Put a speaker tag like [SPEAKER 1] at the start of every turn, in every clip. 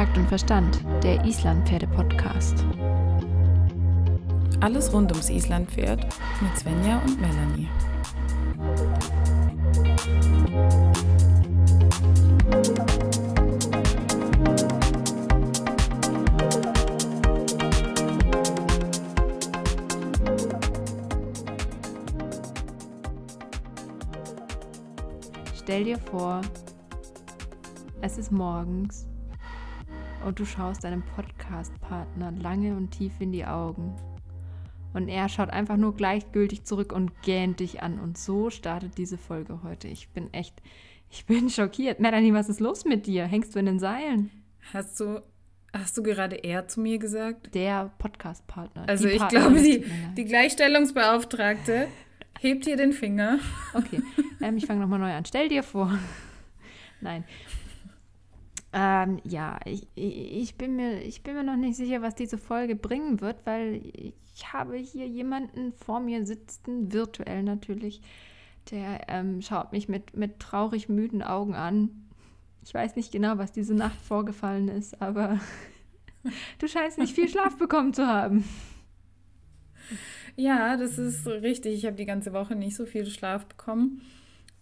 [SPEAKER 1] Takt und Verstand, der Islandpferde-Podcast.
[SPEAKER 2] Alles rund ums Islandpferd mit Svenja und Melanie.
[SPEAKER 1] Stell dir vor, es ist morgens und du schaust deinem Podcast-Partner lange und tief in die Augen. Und er schaut einfach nur gleichgültig zurück und gähnt dich an. Und so startet diese Folge heute. Ich bin echt, ich bin schockiert. Melanie, was ist los mit dir? Hängst du in den Seilen?
[SPEAKER 2] Hast du, hast du gerade er zu mir gesagt?
[SPEAKER 1] Der Podcast-Partner.
[SPEAKER 2] Also ich glaube, die, die Gleichstellungsbeauftragte hebt hier den Finger.
[SPEAKER 1] Okay, ähm, ich fange nochmal neu an. Stell dir vor. Nein. Ähm, ja, ich, ich, bin mir, ich bin mir noch nicht sicher, was diese Folge bringen wird, weil ich habe hier jemanden vor mir sitzen, virtuell natürlich, der ähm, schaut mich mit, mit traurig müden Augen an. Ich weiß nicht genau, was diese Nacht vorgefallen ist, aber du scheinst nicht viel Schlaf bekommen zu haben.
[SPEAKER 2] Ja, das ist richtig. Ich habe die ganze Woche nicht so viel Schlaf bekommen.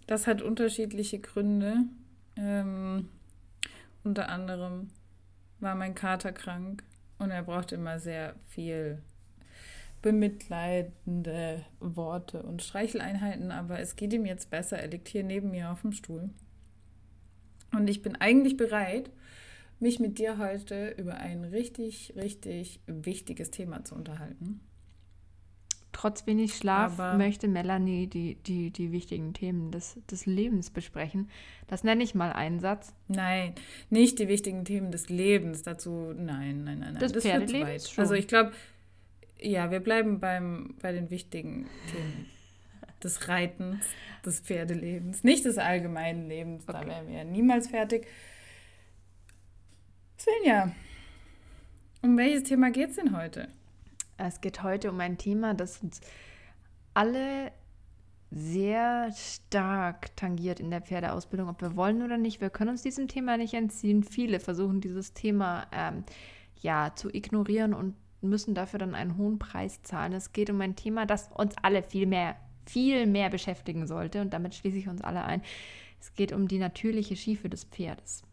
[SPEAKER 2] Das hat unterschiedliche Gründe. Ähm, unter anderem war mein Kater krank und er brauchte immer sehr viel bemitleidende Worte und Streicheleinheiten, aber es geht ihm jetzt besser. Er liegt hier neben mir auf dem Stuhl. Und ich bin eigentlich bereit, mich mit dir heute über ein richtig, richtig wichtiges Thema zu unterhalten
[SPEAKER 1] trotz wenig Schlaf Aber möchte Melanie die, die, die wichtigen Themen des, des Lebens besprechen. Das nenne ich mal einen Satz.
[SPEAKER 2] Nein, nicht die wichtigen Themen des Lebens. Dazu, nein, nein, nein, nein.
[SPEAKER 1] Das, das Pferdelebens schon.
[SPEAKER 2] Also ich glaube, ja, wir bleiben beim, bei den wichtigen Themen des Reitens, des Pferdelebens, nicht des allgemeinen Lebens. Okay. Da wären wir ja niemals fertig. Svenja, um welches Thema geht es denn heute?
[SPEAKER 1] Es geht heute um ein Thema, das uns alle sehr stark tangiert in der Pferdeausbildung, ob wir wollen oder nicht. Wir können uns diesem Thema nicht entziehen. Viele versuchen dieses Thema ähm, ja zu ignorieren und müssen dafür dann einen hohen Preis zahlen. Es geht um ein Thema, das uns alle viel mehr, viel mehr beschäftigen sollte und damit schließe ich uns alle ein. Es geht um die natürliche Schiefe des Pferdes.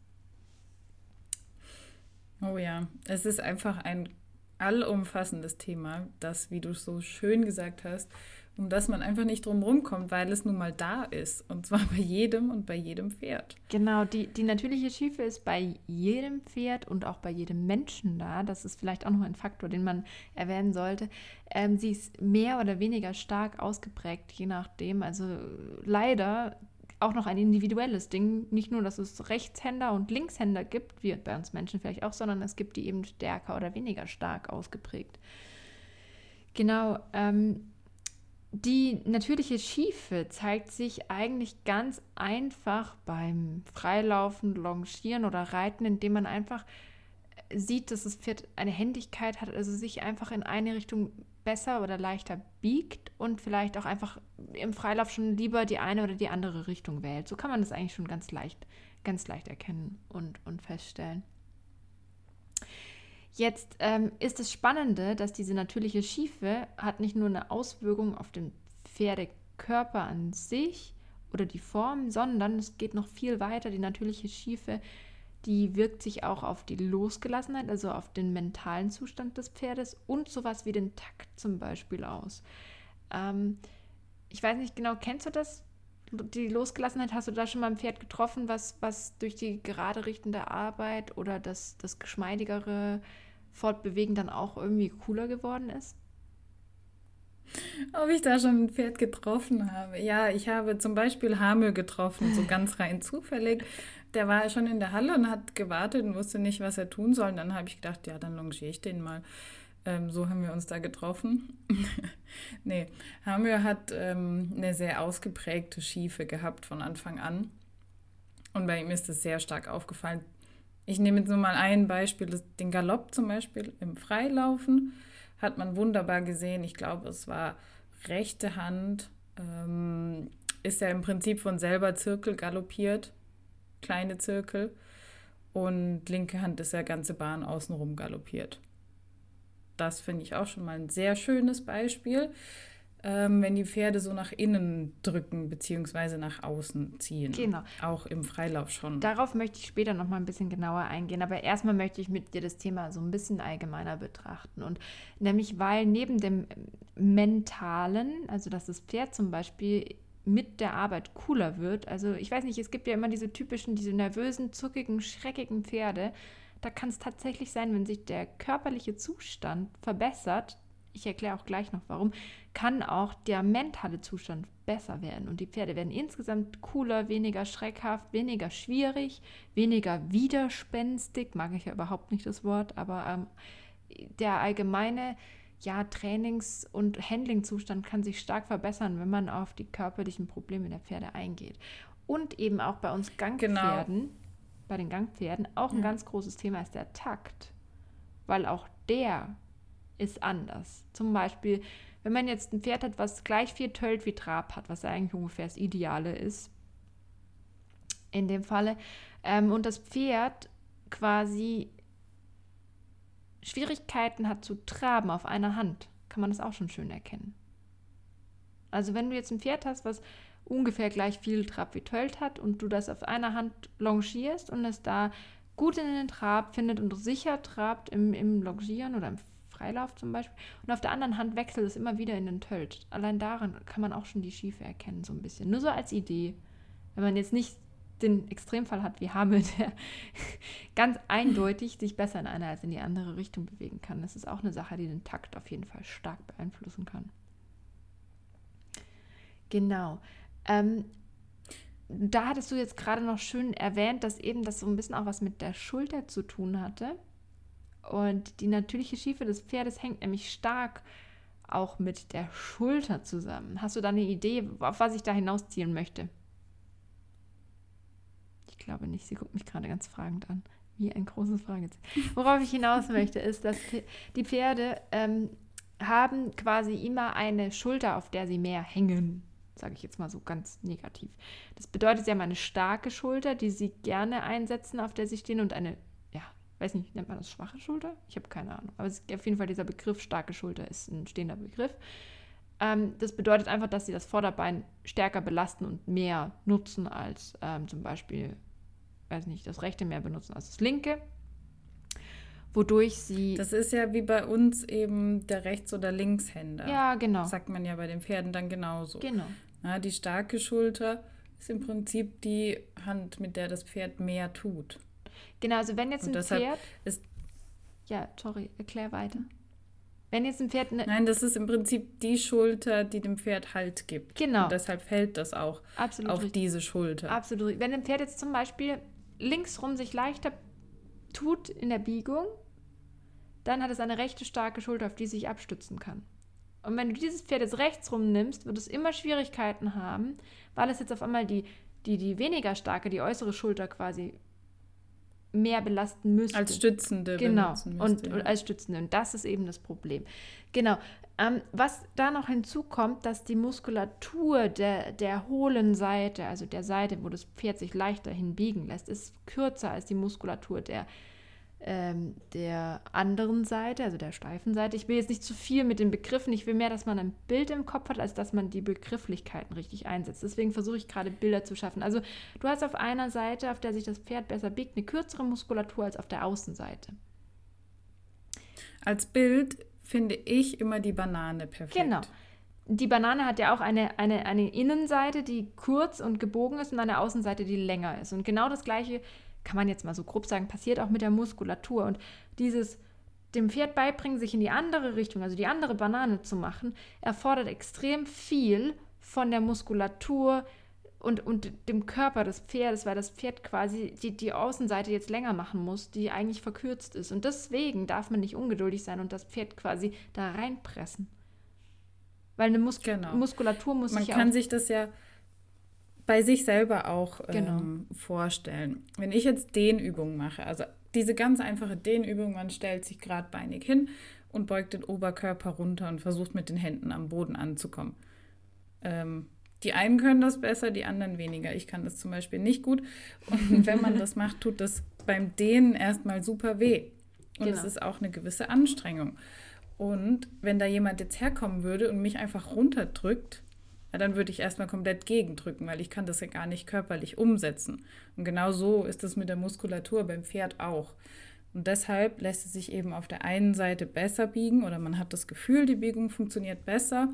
[SPEAKER 2] Oh ja, es ist einfach ein allumfassendes Thema, das, wie du so schön gesagt hast, um das man einfach nicht drum rumkommt, weil es nun mal da ist. Und zwar bei jedem und bei jedem Pferd.
[SPEAKER 1] Genau, die, die natürliche Schiefe ist bei jedem Pferd und auch bei jedem Menschen da. Das ist vielleicht auch noch ein Faktor, den man erwähnen sollte. Ähm, sie ist mehr oder weniger stark ausgeprägt, je nachdem. Also leider auch noch ein individuelles Ding. Nicht nur, dass es Rechtshänder und Linkshänder gibt, wie bei uns Menschen vielleicht auch, sondern es gibt die eben stärker oder weniger stark ausgeprägt. Genau. Ähm, die natürliche Schiefe zeigt sich eigentlich ganz einfach beim Freilaufen, Longieren oder Reiten, indem man einfach sieht, dass das Pferd eine Händigkeit hat, also sich einfach in eine Richtung besser oder leichter biegt und vielleicht auch einfach im Freilauf schon lieber die eine oder die andere Richtung wählt. So kann man das eigentlich schon ganz leicht, ganz leicht erkennen und, und feststellen. Jetzt ähm, ist das Spannende, dass diese natürliche Schiefe hat nicht nur eine Auswirkung auf den Pferdekörper an sich oder die Form, sondern es geht noch viel weiter. Die natürliche Schiefe die wirkt sich auch auf die Losgelassenheit, also auf den mentalen Zustand des Pferdes und sowas wie den Takt zum Beispiel aus. Ähm, ich weiß nicht genau, kennst du das? Die Losgelassenheit, hast du da schon mal ein Pferd getroffen, was, was durch die gerade richtende Arbeit oder das, das geschmeidigere Fortbewegen dann auch irgendwie cooler geworden ist?
[SPEAKER 2] Ob ich da schon ein Pferd getroffen habe? Ja, ich habe zum Beispiel Hamel getroffen, so ganz rein zufällig der war schon in der Halle und hat gewartet und wusste nicht, was er tun soll. Und dann habe ich gedacht, ja, dann longiere ich den mal. Ähm, so haben wir uns da getroffen. nee, Hamir hat ähm, eine sehr ausgeprägte Schiefe gehabt von Anfang an. Und bei ihm ist es sehr stark aufgefallen. Ich nehme jetzt nur mal ein Beispiel, den Galopp zum Beispiel im Freilaufen hat man wunderbar gesehen. Ich glaube, es war rechte Hand, ähm, ist er im Prinzip von selber Zirkel galoppiert kleine Zirkel. und linke Hand ist der ganze Bahn außenrum galoppiert. Das finde ich auch schon mal ein sehr schönes Beispiel, ähm, wenn die Pferde so nach innen drücken bzw. nach außen ziehen.
[SPEAKER 1] Genau.
[SPEAKER 2] Auch im Freilauf schon.
[SPEAKER 1] Darauf möchte ich später noch mal ein bisschen genauer eingehen. Aber erstmal möchte ich mit dir das Thema so ein bisschen allgemeiner betrachten. Und nämlich, weil neben dem Mentalen, also dass das Pferd zum Beispiel mit der Arbeit cooler wird. Also ich weiß nicht, es gibt ja immer diese typischen, diese nervösen, zuckigen, schreckigen Pferde. Da kann es tatsächlich sein, wenn sich der körperliche Zustand verbessert, ich erkläre auch gleich noch warum, kann auch der mentale Zustand besser werden. Und die Pferde werden insgesamt cooler, weniger schreckhaft, weniger schwierig, weniger widerspenstig, mag ich ja überhaupt nicht das Wort, aber ähm, der allgemeine ja, Trainings- und Handlingzustand kann sich stark verbessern, wenn man auf die körperlichen Probleme der Pferde eingeht. Und eben auch bei uns Gangpferden, genau. bei den Gangpferden, auch ein ja. ganz großes Thema ist der Takt. Weil auch der ist anders. Zum Beispiel, wenn man jetzt ein Pferd hat, was gleich viel Tölt wie Trab hat, was eigentlich ungefähr das Ideale ist, in dem Falle, ähm, und das Pferd quasi Schwierigkeiten hat zu traben auf einer Hand, kann man das auch schon schön erkennen. Also wenn du jetzt ein Pferd hast, was ungefähr gleich viel Trab wie Tölt hat und du das auf einer Hand longierst und es da gut in den Trab findet und sicher trabt im, im Longieren oder im Freilauf zum Beispiel und auf der anderen Hand wechselt es immer wieder in den Tölt. Allein daran kann man auch schon die Schiefe erkennen, so ein bisschen. Nur so als Idee. Wenn man jetzt nicht den Extremfall hat wie Hamel, der ganz eindeutig sich besser in eine als in die andere Richtung bewegen kann. Das ist auch eine Sache, die den Takt auf jeden Fall stark beeinflussen kann. Genau. Ähm, da hattest du jetzt gerade noch schön erwähnt, dass eben das so ein bisschen auch was mit der Schulter zu tun hatte. Und die natürliche Schiefe des Pferdes hängt nämlich stark auch mit der Schulter zusammen. Hast du da eine Idee, auf was ich da hinausziehen möchte? Ich glaube nicht. Sie guckt mich gerade ganz fragend an. Wie ein großes Fragezeichen. Worauf ich hinaus möchte, ist, dass die Pferde ähm, haben quasi immer eine Schulter, auf der sie mehr hängen. Sage ich jetzt mal so ganz negativ. Das bedeutet, sie haben eine starke Schulter, die sie gerne einsetzen, auf der sie stehen, und eine, ja, weiß nicht, nennt man das schwache Schulter? Ich habe keine Ahnung. Aber auf jeden Fall dieser Begriff starke Schulter ist ein stehender Begriff. Ähm, das bedeutet einfach, dass sie das Vorderbein stärker belasten und mehr nutzen als ähm, zum Beispiel weiß nicht, das rechte mehr benutzen als das linke. Wodurch sie.
[SPEAKER 2] Das ist ja wie bei uns eben der Rechts- oder Linkshänder.
[SPEAKER 1] Ja, genau.
[SPEAKER 2] Das sagt man ja bei den Pferden dann genauso.
[SPEAKER 1] Genau.
[SPEAKER 2] Na, die starke Schulter ist im Prinzip die Hand, mit der das Pferd mehr tut.
[SPEAKER 1] Genau, also wenn jetzt ein Pferd. Ist ja, sorry, erklär weiter. Wenn jetzt ein Pferd. Ne
[SPEAKER 2] Nein, das ist im Prinzip die Schulter, die dem Pferd Halt gibt.
[SPEAKER 1] Genau.
[SPEAKER 2] Und deshalb fällt das auch Absolut auf richtig. diese Schulter.
[SPEAKER 1] Absolut. Wenn ein Pferd jetzt zum Beispiel linksrum sich leichter tut in der Biegung, dann hat es eine rechte starke Schulter, auf die es sich abstützen kann. Und wenn du dieses Pferd jetzt rechtsrum nimmst, wird es immer Schwierigkeiten haben, weil es jetzt auf einmal die, die, die weniger starke, die äußere Schulter quasi mehr belasten müsste.
[SPEAKER 2] Als Stützende.
[SPEAKER 1] Genau, müsste, und, ja. und, als Stützende. Und das ist eben das Problem. Genau. Ähm, was da noch hinzukommt, dass die Muskulatur der, der hohlen Seite, also der Seite, wo das Pferd sich leichter hinbiegen lässt, ist kürzer als die Muskulatur der, ähm, der anderen Seite, also der steifen Seite. Ich will jetzt nicht zu viel mit den Begriffen, ich will mehr, dass man ein Bild im Kopf hat, als dass man die Begrifflichkeiten richtig einsetzt. Deswegen versuche ich gerade Bilder zu schaffen. Also du hast auf einer Seite, auf der sich das Pferd besser biegt, eine kürzere Muskulatur als auf der Außenseite.
[SPEAKER 2] Als Bild finde ich immer die Banane perfekt.
[SPEAKER 1] Genau. Die Banane hat ja auch eine, eine, eine Innenseite, die kurz und gebogen ist und eine Außenseite, die länger ist. Und genau das Gleiche kann man jetzt mal so grob sagen, passiert auch mit der Muskulatur. Und dieses dem Pferd beibringen, sich in die andere Richtung, also die andere Banane zu machen, erfordert extrem viel von der Muskulatur, und, und dem Körper des Pferdes, weil das Pferd quasi die, die Außenseite jetzt länger machen muss, die eigentlich verkürzt ist. Und deswegen darf man nicht ungeduldig sein und das Pferd quasi da reinpressen. Weil eine Mus genau. Muskulatur muss
[SPEAKER 2] man
[SPEAKER 1] sich
[SPEAKER 2] Man kann sich das ja bei sich selber auch genau. ähm, vorstellen. Wenn ich jetzt Dehnübungen mache, also diese ganz einfache Dehnübung, man stellt sich geradbeinig hin und beugt den Oberkörper runter und versucht mit den Händen am Boden anzukommen. Ähm, Die einen können das besser, die anderen weniger. Ich kann das zum Beispiel nicht gut. Und wenn man das macht, tut das beim Dehnen erstmal super weh. Und genau. es ist auch eine gewisse Anstrengung. Und wenn da jemand jetzt herkommen würde und mich einfach runterdrückt, ja, dann würde ich erstmal komplett gegendrücken, weil ich kann das ja gar nicht körperlich umsetzen. Und genau so ist es mit der Muskulatur beim Pferd auch. Und deshalb lässt es sich eben auf der einen Seite besser biegen oder man hat das Gefühl, die Biegung funktioniert besser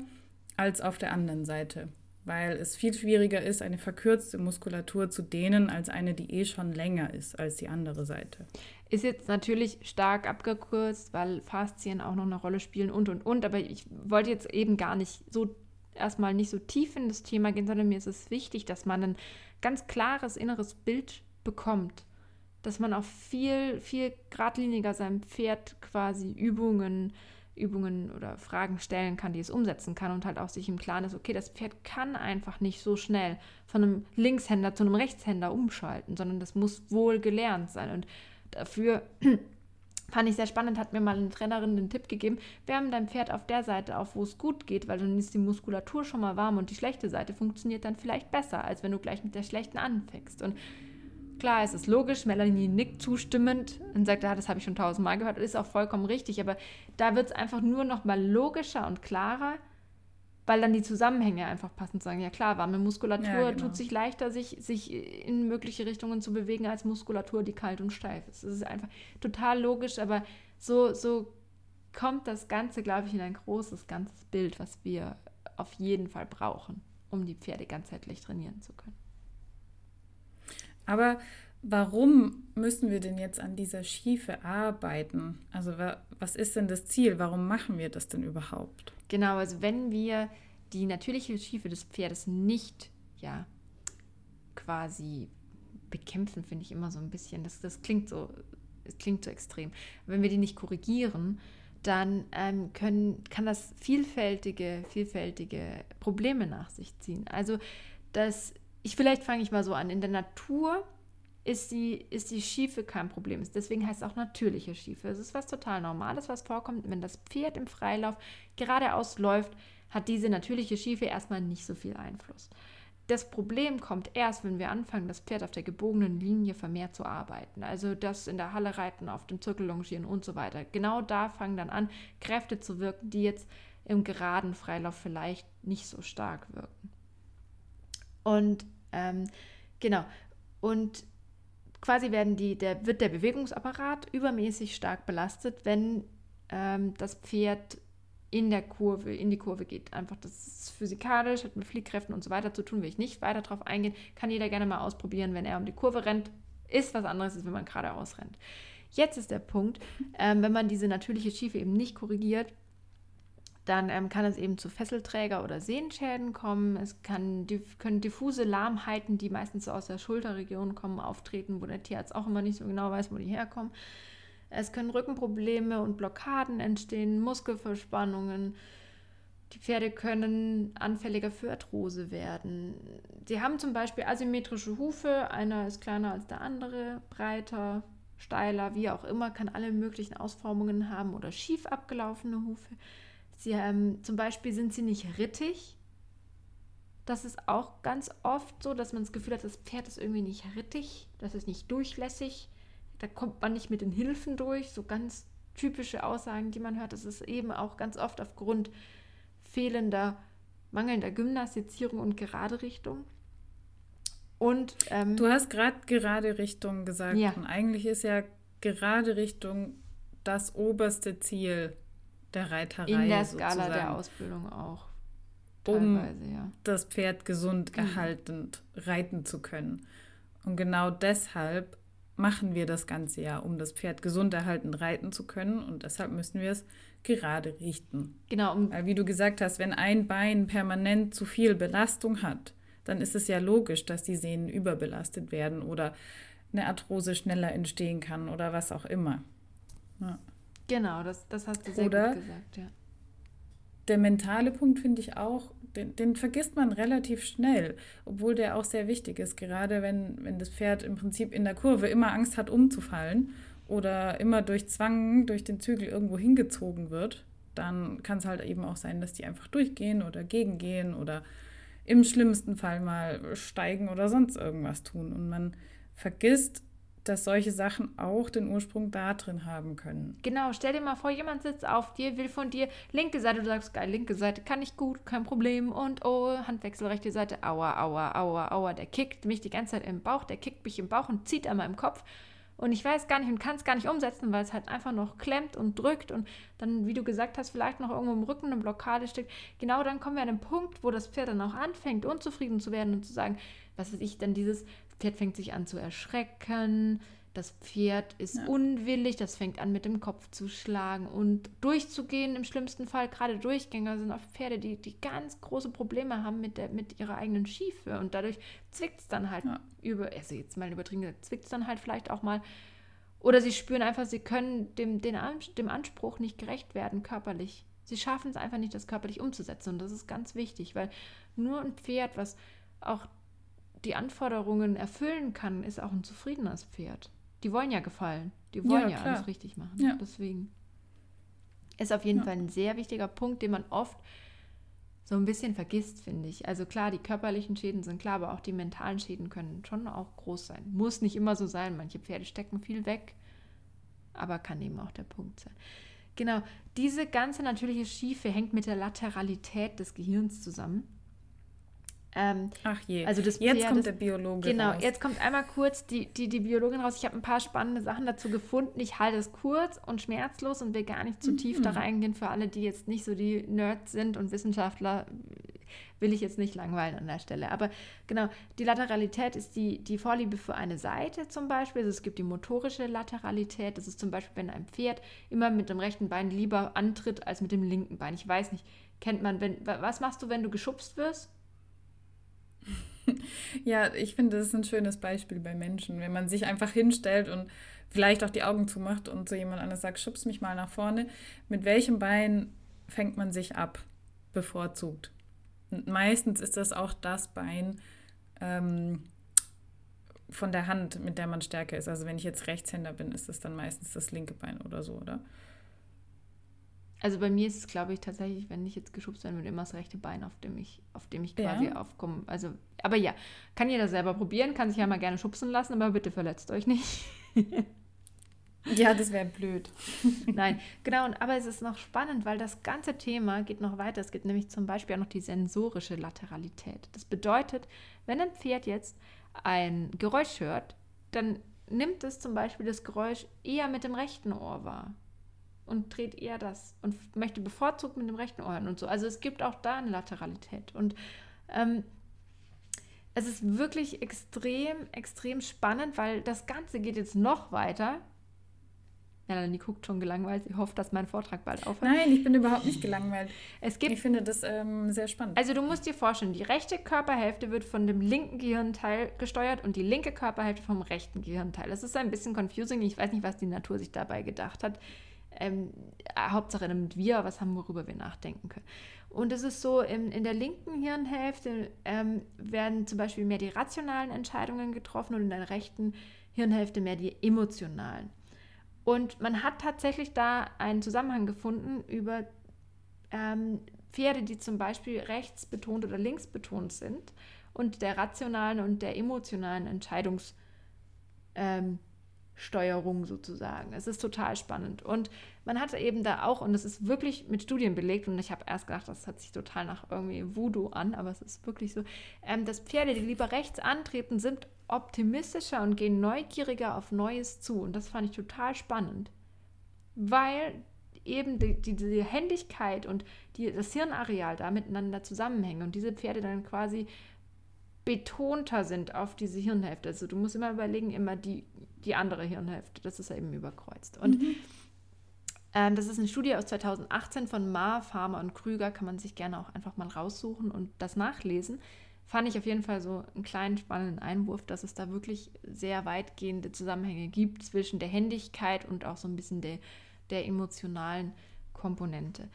[SPEAKER 2] als auf der anderen Seite, weil es viel schwieriger ist, eine verkürzte Muskulatur zu dehnen, als eine, die eh schon länger ist als die andere Seite.
[SPEAKER 1] Ist jetzt natürlich stark abgekürzt, weil Faszien auch noch eine Rolle spielen und und und, aber ich wollte jetzt eben gar nicht so erstmal nicht so tief in das Thema gehen, sondern mir ist es wichtig, dass man ein ganz klares inneres Bild bekommt dass man auch viel, viel geradliniger seinem Pferd quasi Übungen, Übungen oder Fragen stellen kann, die es umsetzen kann und halt auch sich im Klaren ist, okay, das Pferd kann einfach nicht so schnell von einem Linkshänder zu einem Rechtshänder umschalten, sondern das muss wohl gelernt sein. Und dafür fand ich sehr spannend, hat mir mal eine Trainerin den Tipp gegeben, wärme dein Pferd auf der Seite auf, wo es gut geht, weil dann ist die Muskulatur schon mal warm und die schlechte Seite funktioniert dann vielleicht besser, als wenn du gleich mit der schlechten anfängst. Und Klar, es ist logisch, Melanie nickt zustimmend und sagt, ja, das habe ich schon tausendmal gehört, das ist auch vollkommen richtig, aber da wird es einfach nur noch mal logischer und klarer, weil dann die Zusammenhänge einfach passend sagen. Ja klar, warme Muskulatur ja, genau. tut sich leichter, sich, sich in mögliche Richtungen zu bewegen, als Muskulatur, die kalt und steif ist. Das ist einfach total logisch, aber so, so kommt das Ganze, glaube ich, in ein großes, ganzes Bild, was wir auf jeden Fall brauchen, um die Pferde ganzheitlich trainieren zu können.
[SPEAKER 2] Aber warum müssen wir denn jetzt an dieser Schiefe arbeiten? Also was ist denn das Ziel? Warum machen wir das denn überhaupt?
[SPEAKER 1] Genau, also wenn wir die natürliche Schiefe des Pferdes nicht, ja, quasi bekämpfen, finde ich immer so ein bisschen. Das, das klingt so, es klingt so extrem. Wenn wir die nicht korrigieren, dann ähm, können, kann das vielfältige, vielfältige Probleme nach sich ziehen. Also das ich vielleicht fange ich mal so an. In der Natur ist die, ist die Schiefe kein Problem. Deswegen heißt es auch natürliche Schiefe. Es ist was total Normales, was vorkommt. Wenn das Pferd im Freilauf geradeaus läuft, hat diese natürliche Schiefe erstmal nicht so viel Einfluss. Das Problem kommt erst, wenn wir anfangen, das Pferd auf der gebogenen Linie vermehrt zu arbeiten. Also das in der Halle reiten, auf dem Zirkel longieren und so weiter. Genau da fangen dann an, Kräfte zu wirken, die jetzt im geraden Freilauf vielleicht nicht so stark wirken. Und ähm, genau. Und quasi werden die, der, wird der Bewegungsapparat übermäßig stark belastet, wenn ähm, das Pferd in der Kurve, in die Kurve geht. Einfach, das ist physikalisch, hat mit Fliehkräften und so weiter zu tun, will ich nicht weiter darauf eingehen. Kann jeder gerne mal ausprobieren, wenn er um die Kurve rennt. Ist was anderes, als wenn man geradeaus rennt. Jetzt ist der Punkt, ähm, wenn man diese natürliche Schiefe eben nicht korrigiert, dann ähm, kann es eben zu Fesselträger- oder Sehenschäden kommen. Es kann, die, können diffuse Lahmheiten, die meistens aus der Schulterregion kommen, auftreten, wo der Tierarzt auch immer nicht so genau weiß, wo die herkommen. Es können Rückenprobleme und Blockaden entstehen, Muskelverspannungen. Die Pferde können anfälliger für Arthrose werden. Sie haben zum Beispiel asymmetrische Hufe. Einer ist kleiner als der andere, breiter, steiler, wie auch immer, kann alle möglichen Ausformungen haben oder schief abgelaufene Hufe. Sie ähm, zum Beispiel sind sie nicht rittig. Das ist auch ganz oft so, dass man das Gefühl hat, das Pferd ist irgendwie nicht rittig, das ist nicht durchlässig. Da kommt man nicht mit den Hilfen durch. So ganz typische Aussagen, die man hört. Das ist eben auch ganz oft aufgrund fehlender, mangelnder Gymnastizierung und gerade Richtung.
[SPEAKER 2] Und ähm, du hast gerade gerade Richtung gesagt. Ja. Und eigentlich ist ja gerade Richtung das oberste Ziel der Reiterei.
[SPEAKER 1] In der Skala der Ausbildung auch.
[SPEAKER 2] Um ja. das Pferd gesund mhm. erhaltend reiten zu können. Und genau deshalb machen wir das Ganze ja, um das Pferd gesund erhaltend reiten zu können. Und deshalb müssen wir es gerade richten.
[SPEAKER 1] Genau.
[SPEAKER 2] Um Weil, wie du gesagt hast, wenn ein Bein permanent zu viel Belastung hat, dann ist es ja logisch, dass die Sehnen überbelastet werden oder eine Arthrose schneller entstehen kann oder was auch immer.
[SPEAKER 1] Ja. Genau, das, das hast du sehr Oder gut gesagt, ja.
[SPEAKER 2] Der mentale Punkt finde ich auch, den, den, vergisst man relativ schnell, obwohl der auch sehr wichtig ist, gerade wenn, wenn das Pferd im Prinzip in der Kurve immer Angst hat, umzufallen oder immer durch Zwang, durch den Zügel irgendwo hingezogen wird, dann kann es halt eben auch sein, dass die einfach durchgehen oder gegengehen oder im schlimmsten Fall mal steigen oder sonst irgendwas tun. Und man vergisst, dass solche Sachen auch den Ursprung da drin haben können.
[SPEAKER 1] Genau, stell dir mal vor, jemand sitzt auf dir, will von dir linke Seite, du sagst, geil, linke Seite kann ich gut, kein Problem. Und oh, Handwechsel, rechte Seite, aua, aua, aua, aua. Der kickt mich die ganze Zeit im Bauch, der kickt mich im Bauch und zieht einmal im Kopf. Und ich weiß gar nicht und kann es gar nicht umsetzen, weil es halt einfach noch klemmt und drückt und dann, wie du gesagt hast, vielleicht noch irgendwo im Rücken eine Blockade steckt. Genau dann kommen wir an den Punkt, wo das Pferd dann auch anfängt, unzufrieden zu werden und zu sagen, was weiß ich, dann dieses Pferd fängt sich an zu erschrecken, das Pferd ist ja. unwillig, das fängt an mit dem Kopf zu schlagen und durchzugehen. Im schlimmsten Fall, gerade Durchgänger sind oft Pferde, die, die ganz große Probleme haben mit, der, mit ihrer eigenen Schiefe. Und dadurch zwickt es dann halt ja. über, also jetzt mal übertrieben, zwickt es dann halt vielleicht auch mal. Oder sie spüren einfach, sie können dem, den, dem Anspruch nicht gerecht werden, körperlich. Sie schaffen es einfach nicht, das körperlich umzusetzen. Und das ist ganz wichtig, weil nur ein Pferd, was auch die Anforderungen erfüllen kann, ist auch ein zufriedenes Pferd. Die wollen ja gefallen. Die wollen ja, ja alles richtig machen. Ja. Deswegen ist auf jeden ja. Fall ein sehr wichtiger Punkt, den man oft so ein bisschen vergisst, finde ich. Also klar, die körperlichen Schäden sind klar, aber auch die mentalen Schäden können schon auch groß sein. Muss nicht immer so sein. Manche Pferde stecken viel weg, aber kann eben auch der Punkt sein. Genau, diese ganze natürliche Schiefe hängt mit der Lateralität des Gehirns zusammen.
[SPEAKER 2] Ähm, Ach je.
[SPEAKER 1] Also das
[SPEAKER 2] jetzt Pferd kommt der Biologe
[SPEAKER 1] genau, raus. Genau, jetzt kommt einmal kurz die, die, die Biologin raus. Ich habe ein paar spannende Sachen dazu gefunden. Ich halte es kurz und schmerzlos und will gar nicht zu tief mhm. da reingehen. Für alle, die jetzt nicht so die Nerds sind und Wissenschaftler, will ich jetzt nicht langweilen an der Stelle. Aber genau, die Lateralität ist die, die Vorliebe für eine Seite zum Beispiel. Also es gibt die motorische Lateralität. Das ist zum Beispiel, wenn ein Pferd immer mit dem rechten Bein lieber antritt als mit dem linken Bein. Ich weiß nicht, kennt man, wenn, was machst du, wenn du geschubst wirst?
[SPEAKER 2] Ja, ich finde, das ist ein schönes Beispiel bei Menschen, wenn man sich einfach hinstellt und vielleicht auch die Augen zumacht und so jemand anderes sagt, schubst mich mal nach vorne. Mit welchem Bein fängt man sich ab, bevorzugt? Und meistens ist das auch das Bein ähm, von der Hand, mit der man stärker ist. Also wenn ich jetzt Rechtshänder bin, ist das dann meistens das linke Bein oder so, oder?
[SPEAKER 1] Also bei mir ist es, glaube ich, tatsächlich, wenn ich jetzt geschubst werde, wird immer das rechte Bein, auf dem ich, auf dem ich quasi ja. aufkomme. Also, aber ja, kann jeder selber probieren, kann sich ja mal gerne schubsen lassen, aber bitte verletzt euch nicht.
[SPEAKER 2] ja, das wäre blöd.
[SPEAKER 1] Nein, genau, und, aber es ist noch spannend, weil das ganze Thema geht noch weiter. Es gibt nämlich zum Beispiel auch noch die sensorische Lateralität. Das bedeutet, wenn ein Pferd jetzt ein Geräusch hört, dann nimmt es zum Beispiel das Geräusch eher mit dem rechten Ohr wahr und dreht eher das und möchte bevorzugt mit dem rechten Ohr und so. Also es gibt auch da eine Lateralität. Und ähm, es ist wirklich extrem, extrem spannend, weil das Ganze geht jetzt noch weiter. Melanie guckt schon gelangweilt. Sie hofft, dass mein Vortrag bald aufhört.
[SPEAKER 2] Nein, ich bin überhaupt nicht gelangweilt.
[SPEAKER 1] Es gibt,
[SPEAKER 2] ich finde das ähm, sehr spannend.
[SPEAKER 1] Also du musst dir vorstellen, die rechte Körperhälfte wird von dem linken Gehirnteil gesteuert und die linke Körperhälfte vom rechten Gehirnteil. Das ist ein bisschen confusing. Ich weiß nicht, was die Natur sich dabei gedacht hat ähm, Hauptsache damit wir was haben, worüber wir nachdenken können. Und es ist so, in, in der linken Hirnhälfte ähm, werden zum Beispiel mehr die rationalen Entscheidungen getroffen und in der rechten Hirnhälfte mehr die emotionalen. Und man hat tatsächlich da einen Zusammenhang gefunden über ähm, Pferde, die zum Beispiel rechts betont oder links betont sind und der rationalen und der emotionalen Entscheidungs- ähm, Steuerung sozusagen. Es ist total spannend. Und man hatte eben da auch, und das ist wirklich mit Studien belegt, und ich habe erst gedacht, das hört sich total nach irgendwie Voodoo an, aber es ist wirklich so, ähm, dass Pferde, die lieber rechts antreten, sind optimistischer und gehen neugieriger auf Neues zu. Und das fand ich total spannend, weil eben die, die, diese Händigkeit und die, das Hirnareal da miteinander zusammenhängen und diese Pferde dann quasi betonter sind auf diese Hirnhälfte. Also du musst immer überlegen, immer die, die andere Hirnhälfte, das ist ja eben überkreuzt. Und mhm. ähm, das ist eine Studie aus 2018 von Ma, Farmer und Krüger, kann man sich gerne auch einfach mal raussuchen und das nachlesen. Fand ich auf jeden Fall so einen kleinen spannenden Einwurf, dass es da wirklich sehr weitgehende Zusammenhänge gibt zwischen der Händigkeit und auch so ein bisschen der, der emotionalen Komponente.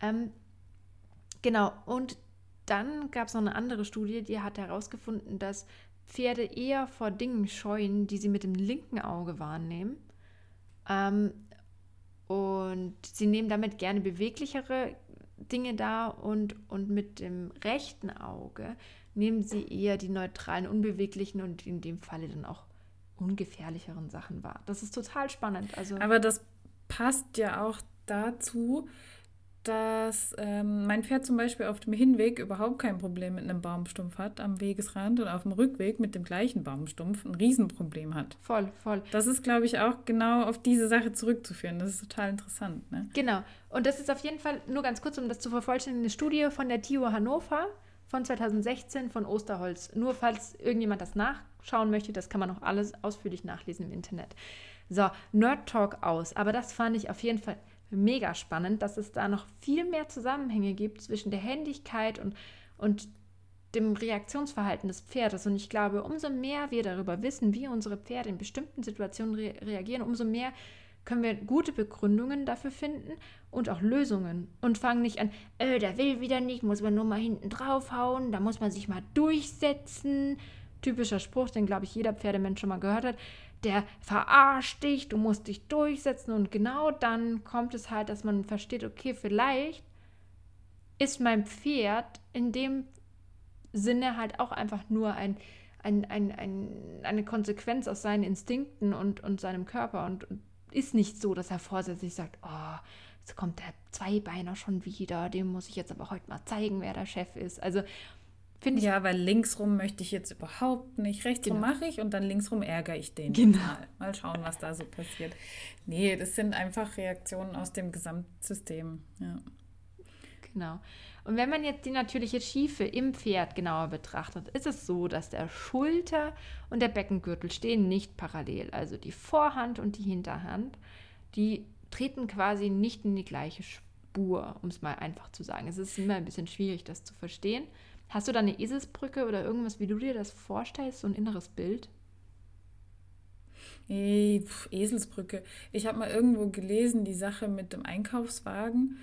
[SPEAKER 1] Ähm, genau, und dann gab es noch eine andere Studie, die hat herausgefunden, dass Pferde eher vor Dingen scheuen, die sie mit dem linken Auge wahrnehmen. Ähm, und sie nehmen damit gerne beweglichere Dinge da und, und mit dem rechten Auge nehmen sie eher die neutralen, unbeweglichen und in dem Falle dann auch ungefährlicheren Sachen wahr. Das ist total spannend. Also
[SPEAKER 2] Aber das passt ja auch dazu, dass ähm, mein Pferd zum Beispiel auf dem Hinweg überhaupt kein Problem mit einem Baumstumpf hat am Wegesrand und auf dem Rückweg mit dem gleichen Baumstumpf ein Riesenproblem hat.
[SPEAKER 1] Voll, voll.
[SPEAKER 2] Das ist, glaube ich, auch genau auf diese Sache zurückzuführen. Das ist total interessant. Ne?
[SPEAKER 1] Genau. Und das ist auf jeden Fall, nur ganz kurz, um das zu vervollständigen, eine Studie von der TIO Hannover von 2016 von Osterholz. Nur falls irgendjemand das nachschauen möchte, das kann man auch alles ausführlich nachlesen im Internet. So, Nerd Talk aus. Aber das fand ich auf jeden Fall mega spannend, dass es da noch viel mehr Zusammenhänge gibt zwischen der Händigkeit und, und dem Reaktionsverhalten des Pferdes. Und ich glaube, umso mehr wir darüber wissen, wie unsere Pferde in bestimmten Situationen re reagieren, umso mehr können wir gute Begründungen dafür finden und auch Lösungen. Und fangen nicht an, äh, der will wieder nicht, muss man nur mal hinten draufhauen, da muss man sich mal durchsetzen. Typischer Spruch, den, glaube ich, jeder Pferdemensch schon mal gehört hat der verarscht dich, du musst dich durchsetzen und genau dann kommt es halt, dass man versteht, okay, vielleicht ist mein Pferd in dem Sinne halt auch einfach nur ein, ein, ein, ein, eine Konsequenz aus seinen Instinkten und, und seinem Körper und, und ist nicht so, dass er vorsätzlich sagt, oh, jetzt kommt der Zweibeiner schon wieder, dem muss ich jetzt aber heute mal zeigen, wer der Chef ist. Also
[SPEAKER 2] Finde ich. Ja, weil linksrum möchte ich jetzt überhaupt nicht. Rechtsrum genau. mache ich und dann linksrum ärgere ich den.
[SPEAKER 1] Genau.
[SPEAKER 2] Mal. mal schauen, was da so passiert. Nee, das sind einfach Reaktionen aus dem Gesamtsystem. Ja.
[SPEAKER 1] Genau. Und wenn man jetzt die natürliche Schiefe im Pferd genauer betrachtet, ist es so, dass der Schulter und der Beckengürtel stehen nicht parallel. Also die Vorhand und die Hinterhand, die treten quasi nicht in die gleiche Spur, um es mal einfach zu sagen. Es ist immer ein bisschen schwierig, das zu verstehen. Hast du da eine Eselsbrücke oder irgendwas, wie du dir das vorstellst, so ein inneres Bild?
[SPEAKER 2] Hey, pf, Eselsbrücke. Ich habe mal irgendwo gelesen, die Sache mit dem Einkaufswagen.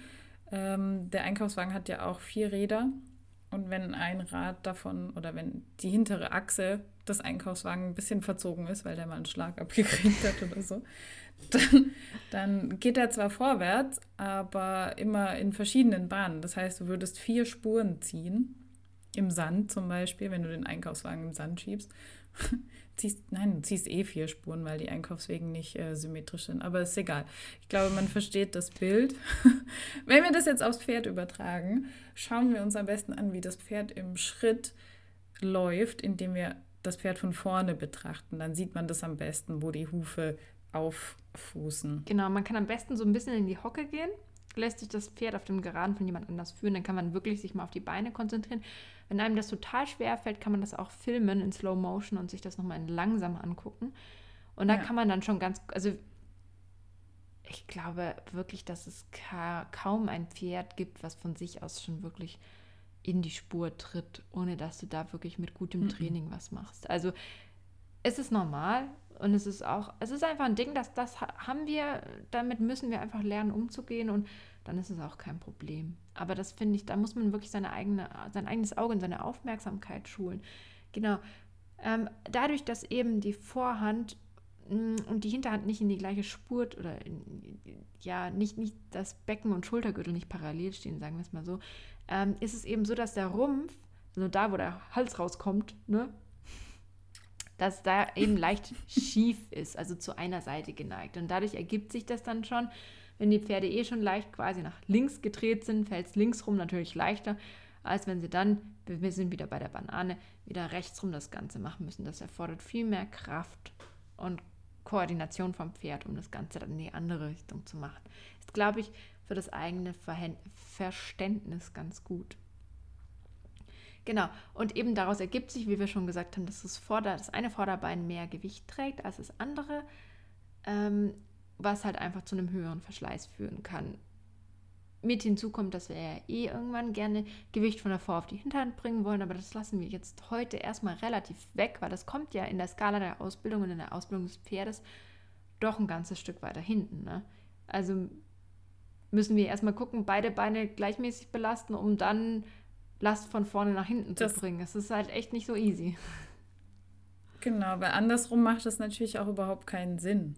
[SPEAKER 2] Ähm, der Einkaufswagen hat ja auch vier Räder. Und wenn ein Rad davon oder wenn die hintere Achse des Einkaufswagens ein bisschen verzogen ist, weil der mal einen Schlag abgekriegt hat oder so, dann, dann geht er zwar vorwärts, aber immer in verschiedenen Bahnen. Das heißt, du würdest vier Spuren ziehen im Sand zum Beispiel, wenn du den Einkaufswagen im Sand schiebst, ziehst, nein, du ziehst eh vier Spuren, weil die Einkaufswegen nicht äh, symmetrisch sind. Aber ist egal. Ich glaube, man versteht das Bild. wenn wir das jetzt aufs Pferd übertragen, schauen wir uns am besten an, wie das Pferd im Schritt läuft, indem wir das Pferd von vorne betrachten. Dann sieht man das am besten, wo die Hufe auffußen.
[SPEAKER 1] Genau, man kann am besten so ein bisschen in die Hocke gehen lässt sich das Pferd auf dem Geraden von jemand anders führen, dann kann man wirklich sich mal auf die Beine konzentrieren. Wenn einem das total schwer fällt, kann man das auch filmen in Slow Motion und sich das nochmal langsam angucken. Und da ja. kann man dann schon ganz, also ich glaube wirklich, dass es ka kaum ein Pferd gibt, was von sich aus schon wirklich in die Spur tritt, ohne dass du da wirklich mit gutem mhm. Training was machst. Also es ist normal und es ist auch, es ist einfach ein Ding, dass das haben wir, damit müssen wir einfach lernen umzugehen und dann ist es auch kein Problem. Aber das finde ich, da muss man wirklich seine eigene, sein eigenes Auge und seine Aufmerksamkeit schulen. Genau. Ähm, dadurch, dass eben die Vorhand mm, und die Hinterhand nicht in die gleiche Spur oder in, ja, nicht, nicht das Becken und Schultergürtel nicht parallel stehen, sagen wir es mal so, ähm, ist es eben so, dass der Rumpf, also da, wo der Hals rauskommt, ne, dass da eben leicht schief ist, also zu einer Seite geneigt. Und dadurch ergibt sich das dann schon, wenn die Pferde eh schon leicht quasi nach links gedreht sind, fällt es linksrum natürlich leichter, als wenn sie dann, wir sind wieder bei der Banane, wieder rechtsrum das Ganze machen müssen. Das erfordert viel mehr Kraft und Koordination vom Pferd, um das Ganze dann in die andere Richtung zu machen. Ist, glaube ich, für das eigene Verständnis ganz gut. Genau. Und eben daraus ergibt sich, wie wir schon gesagt haben, dass das, Vorder-, das eine Vorderbein mehr Gewicht trägt als das andere. Ähm, was halt einfach zu einem höheren Verschleiß führen kann. Mit hinzu kommt, dass wir ja eh irgendwann gerne Gewicht von der Vor- auf die Hinterhand bringen wollen, aber das lassen wir jetzt heute erstmal relativ weg, weil das kommt ja in der Skala der Ausbildung und in der Ausbildung des Pferdes doch ein ganzes Stück weiter hinten. Ne? Also müssen wir erstmal gucken, beide Beine gleichmäßig belasten, um dann Last von vorne nach hinten das zu bringen. Es ist halt echt nicht so easy.
[SPEAKER 2] Genau, weil andersrum macht das natürlich auch überhaupt keinen Sinn.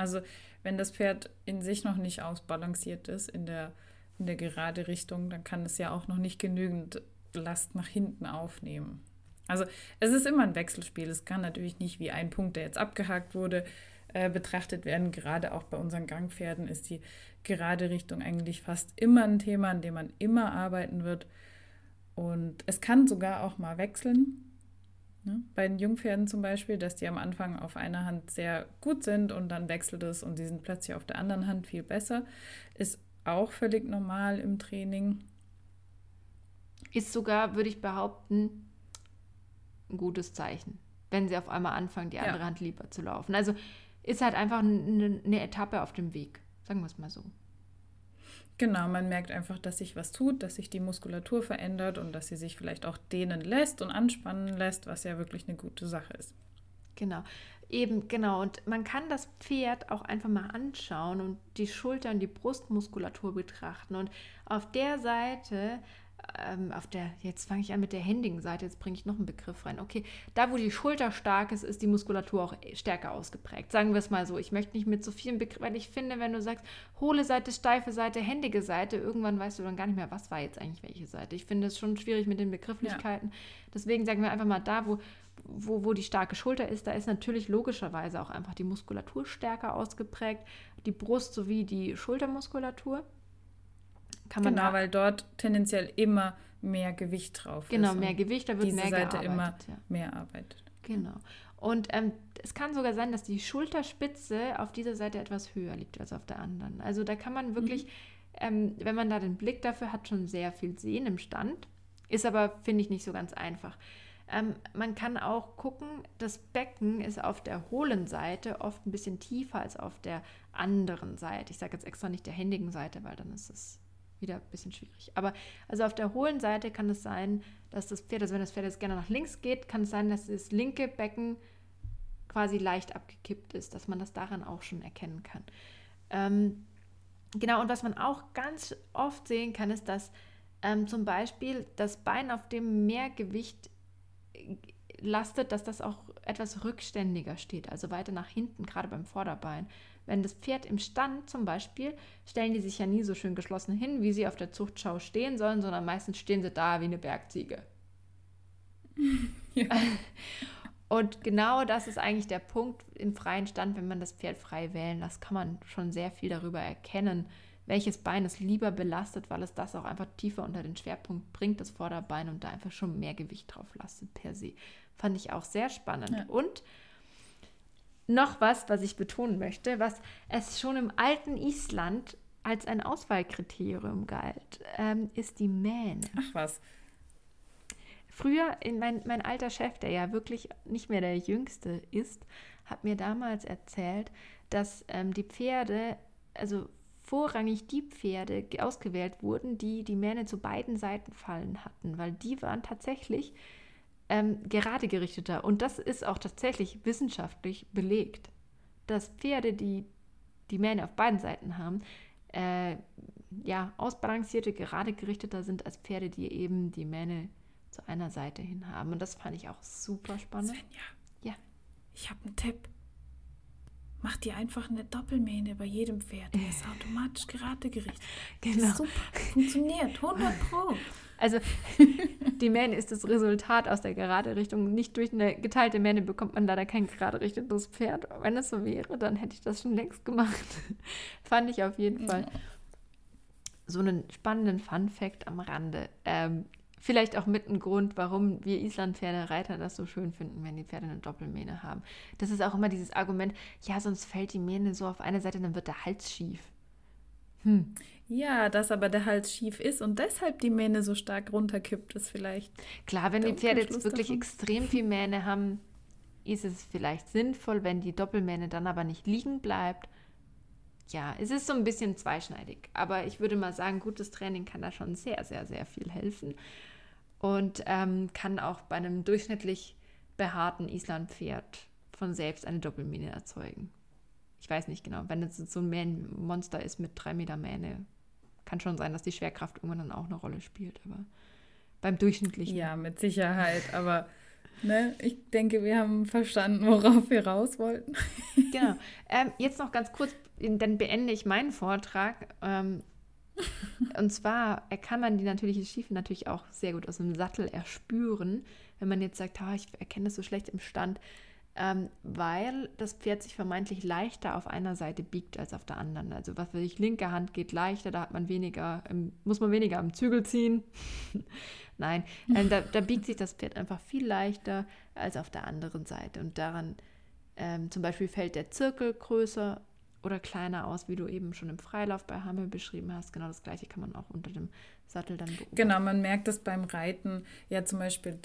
[SPEAKER 2] Also wenn das Pferd in sich noch nicht ausbalanciert ist in der in der gerade Richtung, dann kann es ja auch noch nicht genügend Last nach hinten aufnehmen. Also es ist immer ein Wechselspiel. Es kann natürlich nicht wie ein Punkt, der jetzt abgehakt wurde, äh, betrachtet werden. Gerade auch bei unseren Gangpferden ist die gerade Richtung eigentlich fast immer ein Thema, an dem man immer arbeiten wird. Und es kann sogar auch mal wechseln. Ne? Bei den Jungpferden zum Beispiel, dass die am Anfang auf einer Hand sehr gut sind und dann wechselt es und die sind plötzlich auf der anderen Hand viel besser, ist auch völlig normal im Training.
[SPEAKER 1] Ist sogar, würde ich behaupten, ein gutes Zeichen, wenn sie auf einmal anfangen, die andere ja. Hand lieber zu laufen. Also ist halt einfach eine, eine Etappe auf dem Weg, sagen wir es mal so.
[SPEAKER 2] Genau, man merkt einfach, dass sich was tut, dass sich die Muskulatur verändert und dass sie sich vielleicht auch dehnen lässt und anspannen lässt, was ja wirklich eine gute Sache ist.
[SPEAKER 1] Genau, eben, genau. Und man kann das Pferd auch einfach mal anschauen und die Schultern, die Brustmuskulatur betrachten. Und auf der Seite ähm, auf der, jetzt fange ich an mit der händigen Seite, jetzt bringe ich noch einen Begriff rein. Okay, da wo die Schulter stark ist, ist die Muskulatur auch stärker ausgeprägt. Sagen wir es mal so. Ich möchte nicht mit so vielen Begriffen, weil ich finde, wenn du sagst, hohle Seite, steife Seite, händige Seite, irgendwann weißt du dann gar nicht mehr, was war jetzt eigentlich welche Seite. Ich finde es schon schwierig mit den Begrifflichkeiten. Ja. Deswegen sagen wir einfach mal da, wo, wo, wo die starke Schulter ist, da ist natürlich logischerweise auch einfach die Muskulatur stärker ausgeprägt, die Brust sowie die Schultermuskulatur.
[SPEAKER 2] Kann man genau, weil dort tendenziell immer mehr Gewicht drauf
[SPEAKER 1] genau, ist. Genau, mehr Gewicht, da wird
[SPEAKER 2] diese
[SPEAKER 1] mehr
[SPEAKER 2] Seite immer ja. mehr arbeitet.
[SPEAKER 1] Genau. Und ähm, es kann sogar sein, dass die Schulterspitze auf dieser Seite etwas höher liegt als auf der anderen. Also da kann man wirklich, mhm. ähm, wenn man da den Blick dafür hat, schon sehr viel sehen im Stand. Ist aber, finde ich, nicht so ganz einfach. Ähm, man kann auch gucken, das Becken ist auf der hohlen Seite oft ein bisschen tiefer als auf der anderen Seite. Ich sage jetzt extra nicht der händigen Seite, weil dann ist es wieder ein bisschen schwierig. Aber also auf der hohlen Seite kann es sein, dass das Pferd, also wenn das Pferd jetzt gerne nach links geht, kann es sein, dass das linke Becken quasi leicht abgekippt ist, dass man das daran auch schon erkennen kann. Ähm, genau, und was man auch ganz oft sehen kann, ist, dass ähm, zum Beispiel das Bein, auf dem mehr Gewicht äh, lastet, dass das auch etwas rückständiger steht, also weiter nach hinten, gerade beim Vorderbein. Wenn das Pferd im Stand zum Beispiel, stellen die sich ja nie so schön geschlossen hin, wie sie auf der Zuchtschau stehen sollen, sondern meistens stehen sie da wie eine Bergziege. Ja. Und genau das ist eigentlich der Punkt im freien Stand, wenn man das Pferd frei wählen lässt, kann man schon sehr viel darüber erkennen, welches Bein es lieber belastet, weil es das auch einfach tiefer unter den Schwerpunkt bringt, das Vorderbein und da einfach schon mehr Gewicht drauf lastet per se. Fand ich auch sehr spannend. Ja. Und noch was, was ich betonen möchte, was es schon im alten Island als ein Auswahlkriterium galt, ähm, ist die Mähne.
[SPEAKER 2] Ach was.
[SPEAKER 1] Früher, mein, mein alter Chef, der ja wirklich nicht mehr der Jüngste ist, hat mir damals erzählt, dass ähm, die Pferde, also vorrangig die Pferde ausgewählt wurden, die die Mähne zu beiden Seiten fallen hatten, weil die waren tatsächlich ähm, gerade gerichteter. Und das ist auch tatsächlich wissenschaftlich belegt, dass Pferde, die die Mähne auf beiden Seiten haben, äh, ja, ausbalancierte, gerade gerichteter sind als Pferde, die eben die Mähne zu einer Seite hin haben. Und das fand ich auch super spannend.
[SPEAKER 2] Svenja, ja. ich habe einen Tipp. Mach dir einfach eine Doppelmähne bei jedem Pferd. Der ist automatisch gerade gerichtet. Genau. Super. Funktioniert. 100 Pro.
[SPEAKER 1] Also die Mähne ist das Resultat aus der gerade Richtung. Nicht durch eine geteilte Mähne bekommt man leider kein gerade richtetes Pferd. Wenn es so wäre, dann hätte ich das schon längst gemacht. Fand ich auf jeden Fall so einen spannenden Fun-Fact am Rande. Ähm, vielleicht auch mit einem Grund, warum wir Islandpferdereiter das so schön finden, wenn die Pferde eine Doppelmähne haben. Das ist auch immer dieses Argument, ja, sonst fällt die Mähne so auf eine Seite, dann wird der Hals schief.
[SPEAKER 2] Hm. Ja, dass aber der Hals schief ist und deshalb die Mähne so stark runterkippt, ist vielleicht.
[SPEAKER 1] Klar, wenn die Pferde jetzt wirklich davon. extrem viel Mähne haben, ist es vielleicht sinnvoll, wenn die Doppelmähne dann aber nicht liegen bleibt. Ja, es ist so ein bisschen zweischneidig. Aber ich würde mal sagen, gutes Training kann da schon sehr, sehr, sehr viel helfen. Und ähm, kann auch bei einem durchschnittlich behaarten Islandpferd von selbst eine Doppelmähne erzeugen. Ich weiß nicht genau, wenn es so ein Monster ist mit drei Meter Mähne, kann schon sein, dass die Schwerkraft irgendwann dann auch eine Rolle spielt, aber beim durchschnittlichen.
[SPEAKER 2] Ja, mit Sicherheit, aber ne, ich denke, wir haben verstanden, worauf wir raus wollten.
[SPEAKER 1] genau. Ähm, jetzt noch ganz kurz, dann beende ich meinen Vortrag. Ähm, Und zwar kann man die natürliche Schiefe natürlich auch sehr gut aus dem Sattel erspüren, wenn man jetzt sagt, oh, ich erkenne das so schlecht im Stand, ähm, weil das Pferd sich vermeintlich leichter auf einer Seite biegt als auf der anderen. Also was weiß ich, linke Hand geht leichter, da hat man weniger, muss man weniger am Zügel ziehen. Nein, äh, da, da, biegt sich das Pferd einfach viel leichter als auf der anderen Seite. Und daran ähm, zum Beispiel fällt der Zirkel größer oder kleiner aus, wie du eben schon im Freilauf bei Hammel beschrieben hast. Genau das gleiche kann man auch unter dem Sattel dann
[SPEAKER 2] beobachten. Genau, man merkt das beim Reiten ja zum Beispiel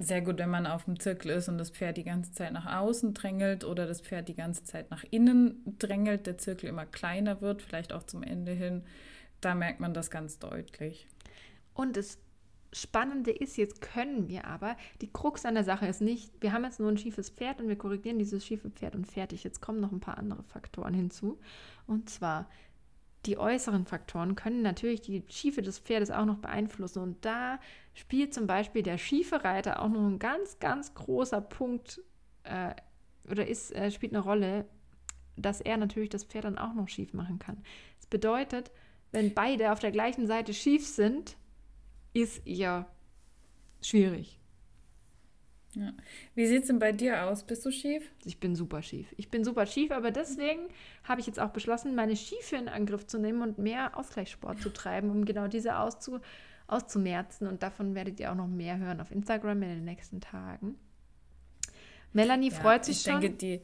[SPEAKER 2] sehr gut, wenn man auf dem Zirkel ist und das Pferd die ganze Zeit nach außen drängelt oder das Pferd die ganze Zeit nach innen drängelt, der Zirkel immer kleiner wird, vielleicht auch zum Ende hin. Da merkt man das ganz deutlich.
[SPEAKER 1] Und das Spannende ist, jetzt können wir aber, die Krux an der Sache ist nicht, wir haben jetzt nur ein schiefes Pferd und wir korrigieren dieses schiefe Pferd und fertig. Jetzt kommen noch ein paar andere Faktoren hinzu. Und zwar, die äußeren Faktoren können natürlich die Schiefe des Pferdes auch noch beeinflussen. Und da spielt zum Beispiel der schiefe Reiter auch noch ein ganz, ganz großer Punkt äh, oder ist, äh, spielt eine Rolle, dass er natürlich das Pferd dann auch noch schief machen kann. Das bedeutet, wenn beide auf der gleichen Seite schief sind, ist eher schwierig.
[SPEAKER 2] Ja. Wie sieht es denn bei dir aus? Bist du schief?
[SPEAKER 1] Ich bin super schief. Ich bin super schief, aber deswegen habe ich jetzt auch beschlossen, meine Schiefe in Angriff zu nehmen und mehr Ausgleichssport zu treiben, um genau diese auszu auszumerzen. Und davon werdet ihr auch noch mehr hören auf Instagram in den nächsten Tagen. Melanie ja, freut sich
[SPEAKER 2] ich
[SPEAKER 1] schon.
[SPEAKER 2] Ich denke, die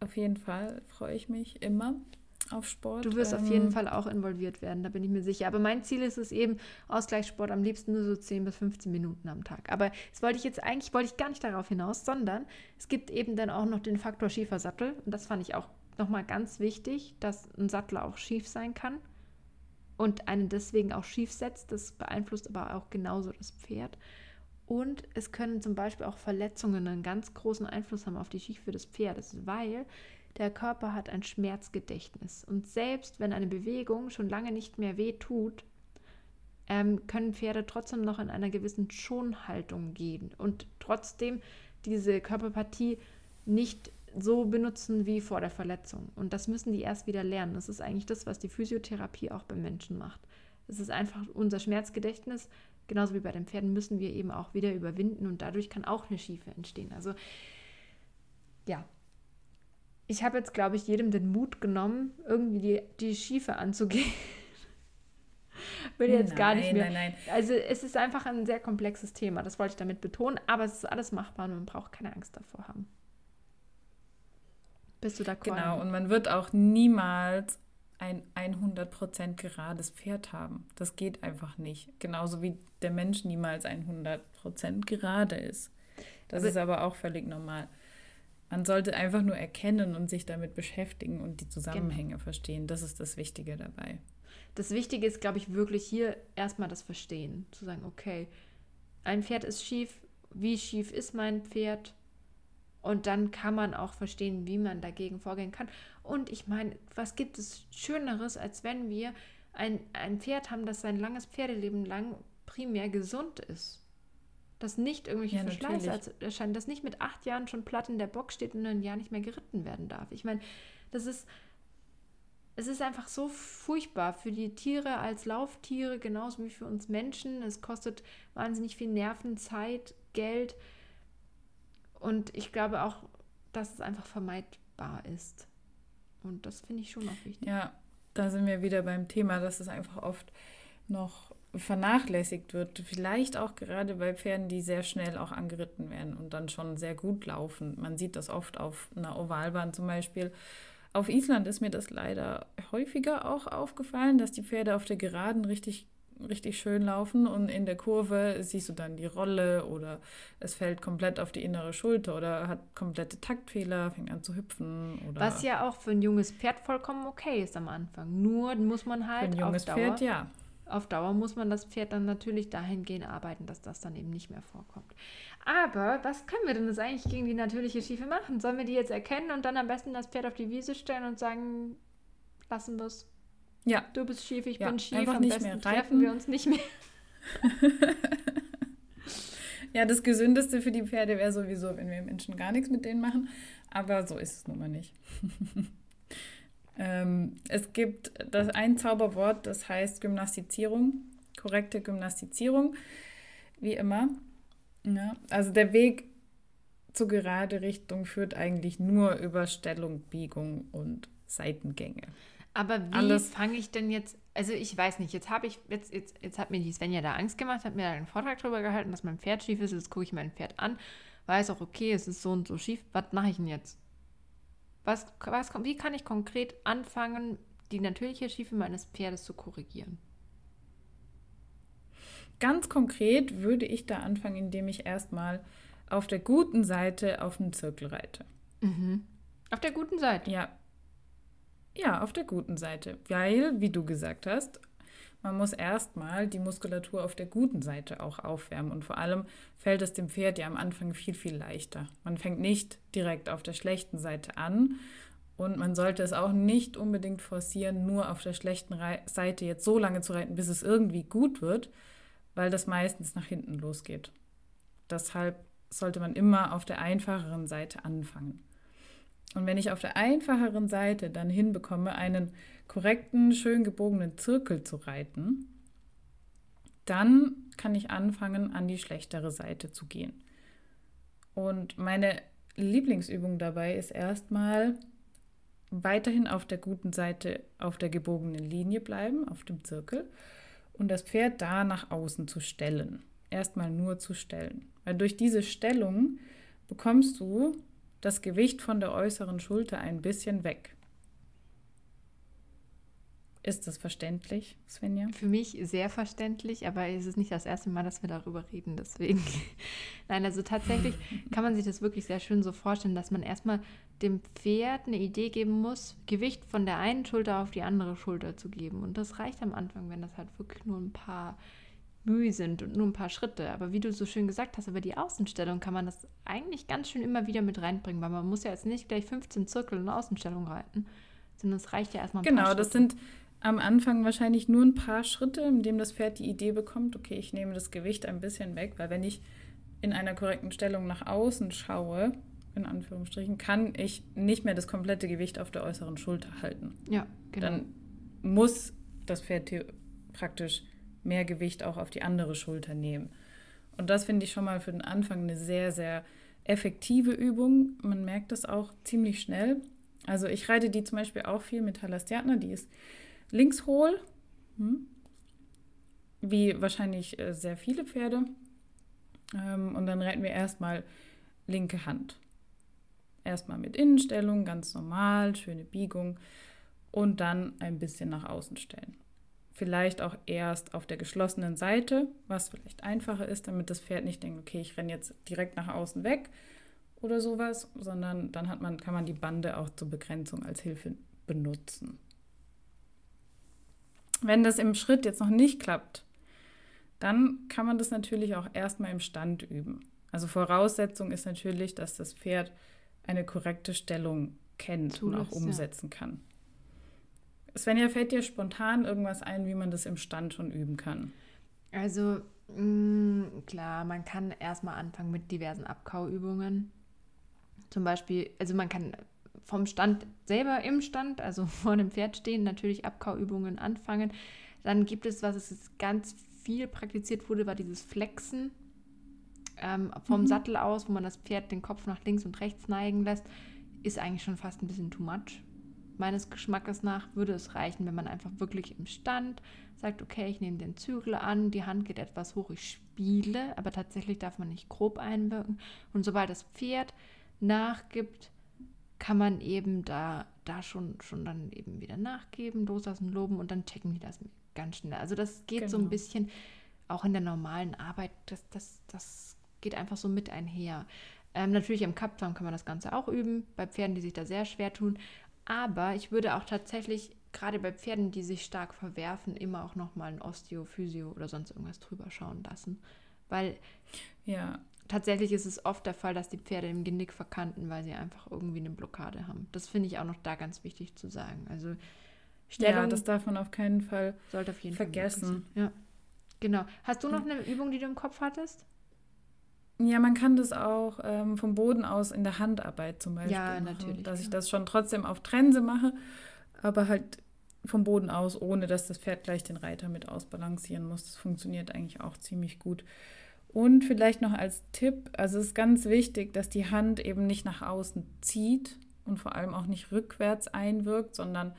[SPEAKER 2] auf jeden Fall freue ich mich immer auf Sport.
[SPEAKER 1] Du wirst ähm, auf jeden Fall auch involviert werden, da bin ich mir sicher. Aber mein Ziel ist es eben, Ausgleichssport am liebsten nur so 10 bis 15 Minuten am Tag. Aber das wollte ich jetzt eigentlich, wollte ich gar nicht darauf hinaus, sondern es gibt eben dann auch noch den Faktor schiefer Sattel. Und das fand ich auch nochmal ganz wichtig, dass ein Sattel auch schief sein kann und einen deswegen auch schief setzt. Das beeinflusst aber auch genauso das Pferd. Und es können zum Beispiel auch Verletzungen einen ganz großen Einfluss haben auf die Schiefe des Pferdes, weil der Körper hat ein Schmerzgedächtnis. Und selbst wenn eine Bewegung schon lange nicht mehr weh tut, ähm, können Pferde trotzdem noch in einer gewissen Schonhaltung gehen und trotzdem diese Körperpartie nicht so benutzen wie vor der Verletzung. Und das müssen die erst wieder lernen. Das ist eigentlich das, was die Physiotherapie auch beim Menschen macht. Es ist einfach unser Schmerzgedächtnis, genauso wie bei den Pferden, müssen wir eben auch wieder überwinden und dadurch kann auch eine Schiefe entstehen. Also ja, ich habe jetzt, glaube ich, jedem den Mut genommen, irgendwie die, die Schiefe anzugehen. Will jetzt nein, gar nicht mehr. Nein, nein. Also es ist einfach ein sehr komplexes Thema, das wollte ich damit betonen, aber es ist alles machbar und man braucht keine Angst davor haben.
[SPEAKER 2] Bist du da Genau, und man wird auch niemals ein 100% gerades Pferd haben. Das geht einfach nicht. Genauso wie der Mensch niemals 100% gerade ist. Das aber ist aber auch völlig normal. Man sollte einfach nur erkennen und sich damit beschäftigen und die Zusammenhänge genau. verstehen. Das ist das Wichtige dabei.
[SPEAKER 1] Das Wichtige ist, glaube ich, wirklich hier erstmal das Verstehen. Zu sagen, okay, ein Pferd ist schief. Wie schief ist mein Pferd? Und dann kann man auch verstehen, wie man dagegen vorgehen kann. Und ich meine, was gibt es Schöneres, als wenn wir ein, ein Pferd haben, das sein langes Pferdeleben lang primär gesund ist? Dass nicht irgendwelche ja, Verschleiße erscheinen, dass nicht mit acht Jahren schon platt in der Box steht und ein Jahr nicht mehr geritten werden darf. Ich meine, das ist, es ist einfach so furchtbar für die Tiere als Lauftiere, genauso wie für uns Menschen. Es kostet wahnsinnig viel Nerven, Zeit, Geld. Und ich glaube auch, dass es einfach vermeidbar ist. Und das finde ich schon auch wichtig.
[SPEAKER 2] Ja, da sind wir wieder beim Thema, dass es einfach oft noch vernachlässigt wird. Vielleicht auch gerade bei Pferden, die sehr schnell auch angeritten werden und dann schon sehr gut laufen. Man sieht das oft auf einer Ovalbahn zum Beispiel. Auf Island ist mir das leider häufiger auch aufgefallen, dass die Pferde auf der Geraden richtig richtig schön laufen und in der Kurve siehst du dann die Rolle oder es fällt komplett auf die innere Schulter oder hat komplette Taktfehler, fängt an zu hüpfen. Oder
[SPEAKER 1] Was ja auch für ein junges Pferd vollkommen okay ist am Anfang. Nur muss man halt für ein junges auf Dauer Pferd, ja auf Dauer muss man das Pferd dann natürlich dahingehend arbeiten, dass das dann eben nicht mehr vorkommt. Aber was können wir denn jetzt eigentlich gegen die natürliche Schiefe machen? Sollen wir die jetzt erkennen und dann am besten das Pferd auf die Wiese stellen und sagen, lassen wir es? Ja. Du bist schief, ich ja, bin schief, am besten treffen wir uns nicht mehr.
[SPEAKER 2] ja, das Gesündeste für die Pferde wäre sowieso, wenn wir Menschen gar nichts mit denen machen. Aber so ist es nun mal nicht. Ähm, es gibt das ein Zauberwort, das heißt Gymnastizierung, korrekte Gymnastizierung, wie immer. Ja, also der Weg zur gerade Richtung führt eigentlich nur über Stellung, Biegung und Seitengänge.
[SPEAKER 1] Aber wie fange ich denn jetzt, also ich weiß nicht, jetzt habe ich, jetzt, jetzt, jetzt hat mir die Svenja da Angst gemacht, hat mir da einen Vortrag darüber gehalten, dass mein Pferd schief ist, jetzt gucke ich mein Pferd an, weiß auch, okay, es ist so und so schief, was mache ich denn jetzt? Was, was, wie kann ich konkret anfangen, die natürliche Schiefe meines Pferdes zu korrigieren?
[SPEAKER 2] Ganz konkret würde ich da anfangen, indem ich erstmal auf der guten Seite auf den Zirkel reite.
[SPEAKER 1] Mhm. Auf der guten Seite?
[SPEAKER 2] Ja. Ja, auf der guten Seite. Weil, wie du gesagt hast, man muss erstmal die Muskulatur auf der guten Seite auch aufwärmen. Und vor allem fällt es dem Pferd ja am Anfang viel, viel leichter. Man fängt nicht direkt auf der schlechten Seite an. Und man sollte es auch nicht unbedingt forcieren, nur auf der schlechten Seite jetzt so lange zu reiten, bis es irgendwie gut wird, weil das meistens nach hinten losgeht. Deshalb sollte man immer auf der einfacheren Seite anfangen. Und wenn ich auf der einfacheren Seite dann hinbekomme, einen korrekten, schön gebogenen Zirkel zu reiten, dann kann ich anfangen, an die schlechtere Seite zu gehen. Und meine Lieblingsübung dabei ist erstmal weiterhin auf der guten Seite auf der gebogenen Linie bleiben, auf dem Zirkel, und das Pferd da nach außen zu stellen. Erstmal nur zu stellen. Weil durch diese Stellung bekommst du das Gewicht von der äußeren Schulter ein bisschen weg. Ist das verständlich, Svenja?
[SPEAKER 1] Für mich sehr verständlich, aber es ist nicht das erste Mal, dass wir darüber reden, deswegen. Nein, also tatsächlich kann man sich das wirklich sehr schön so vorstellen, dass man erstmal dem Pferd eine Idee geben muss, Gewicht von der einen Schulter auf die andere Schulter zu geben. Und das reicht am Anfang, wenn das halt wirklich nur ein paar Mühe sind und nur ein paar Schritte. Aber wie du so schön gesagt hast, über die Außenstellung kann man das eigentlich ganz schön immer wieder mit reinbringen, weil man muss ja jetzt nicht gleich 15 Zirkel in Außenstellung reiten, sondern es reicht ja erstmal
[SPEAKER 2] ein genau, Genau, das sind am Anfang wahrscheinlich nur ein paar Schritte, in dem das Pferd die Idee bekommt, okay, ich nehme das Gewicht ein bisschen weg, weil wenn ich in einer korrekten Stellung nach außen schaue, in Anführungsstrichen, kann ich nicht mehr das komplette Gewicht auf der äußeren Schulter halten.
[SPEAKER 1] Ja,
[SPEAKER 2] genau. Dann muss das Pferd praktisch mehr Gewicht auch auf die andere Schulter nehmen. Und das finde ich schon mal für den Anfang eine sehr, sehr effektive Übung. Man merkt das auch ziemlich schnell. Also ich reite die zum Beispiel auch viel mit Halastiatna, die ist links hohl, hm? wie wahrscheinlich äh, sehr viele Pferde. Ähm, und dann reiten wir erstmal linke Hand. Erstmal mit Innenstellung, ganz normal, schöne Biegung und dann ein bisschen nach außen stellen. Vielleicht auch erst auf der geschlossenen Seite, was vielleicht einfacher ist, damit das Pferd nicht denkt, okay, ich renne jetzt direkt nach außen weg oder sowas, sondern dann hat man, kann man die Bande auch zur Begrenzung als Hilfe benutzen. Wenn das im Schritt jetzt noch nicht klappt, dann kann man das natürlich auch erstmal im Stand üben. Also Voraussetzung ist natürlich, dass das Pferd eine korrekte Stellung kennt Tools, und auch umsetzen ja. kann. Svenja, fällt dir spontan irgendwas ein, wie man das im Stand schon üben kann?
[SPEAKER 1] Also mh, mm, klar, man kann erstmal anfangen mit diversen Abkauübungen. Zum Beispiel, also man kann vom Stand selber im Stand, also vor dem Pferd stehen, natürlich Abkauübungen anfangen. Dann gibt es, was es ganz viel praktiziert wurde, war dieses Flexen ähm, vom mhm. Sattel aus, wo man das Pferd den Kopf nach links und rechts neigen lässt. Ist eigentlich schon fast ein bisschen too much. Meines Geschmackes nach würde es reichen, wenn man einfach wirklich im Stand sagt, okay, ich nehme den Zügel an, die Hand geht etwas hoch, ich spiele, aber tatsächlich darf man nicht grob einwirken. Und sobald das Pferd nachgibt, kann man eben da, da schon, schon dann eben wieder nachgeben, loslassen, loben und dann checken die das ganz schnell. Also das geht genau. so ein genau. bisschen auch in der normalen Arbeit, das, das, das geht einfach so mit einher. Ähm, natürlich im Kapzaum kann man das Ganze auch üben, bei Pferden, die sich da sehr schwer tun. Aber ich würde auch tatsächlich, gerade bei Pferden, die sich stark verwerfen, immer auch nochmal ein Osteo, Physio oder sonst irgendwas drüber schauen lassen. Weil ja tatsächlich ist es oft der Fall, dass die Pferde im Genick verkanten, weil sie einfach irgendwie eine Blockade haben. Das finde ich auch noch da ganz wichtig zu sagen. Also
[SPEAKER 2] Stellung ja, das darf man auf keinen Fall
[SPEAKER 1] sollte auf jeden
[SPEAKER 2] vergessen.
[SPEAKER 1] Fall ja, genau. Hast du noch eine Übung, die du im Kopf hattest?
[SPEAKER 2] Ja, man kann das auch ähm, vom Boden aus in der Handarbeit zum Beispiel.
[SPEAKER 1] Ja, machen, natürlich.
[SPEAKER 2] Dass
[SPEAKER 1] ja.
[SPEAKER 2] ich das schon trotzdem auf Trense mache, aber halt vom Boden aus, ohne dass das Pferd gleich den Reiter mit ausbalancieren muss. Das funktioniert eigentlich auch ziemlich gut. Und vielleicht noch als Tipp, also es ist ganz wichtig, dass die Hand eben nicht nach außen zieht und vor allem auch nicht rückwärts einwirkt, sondern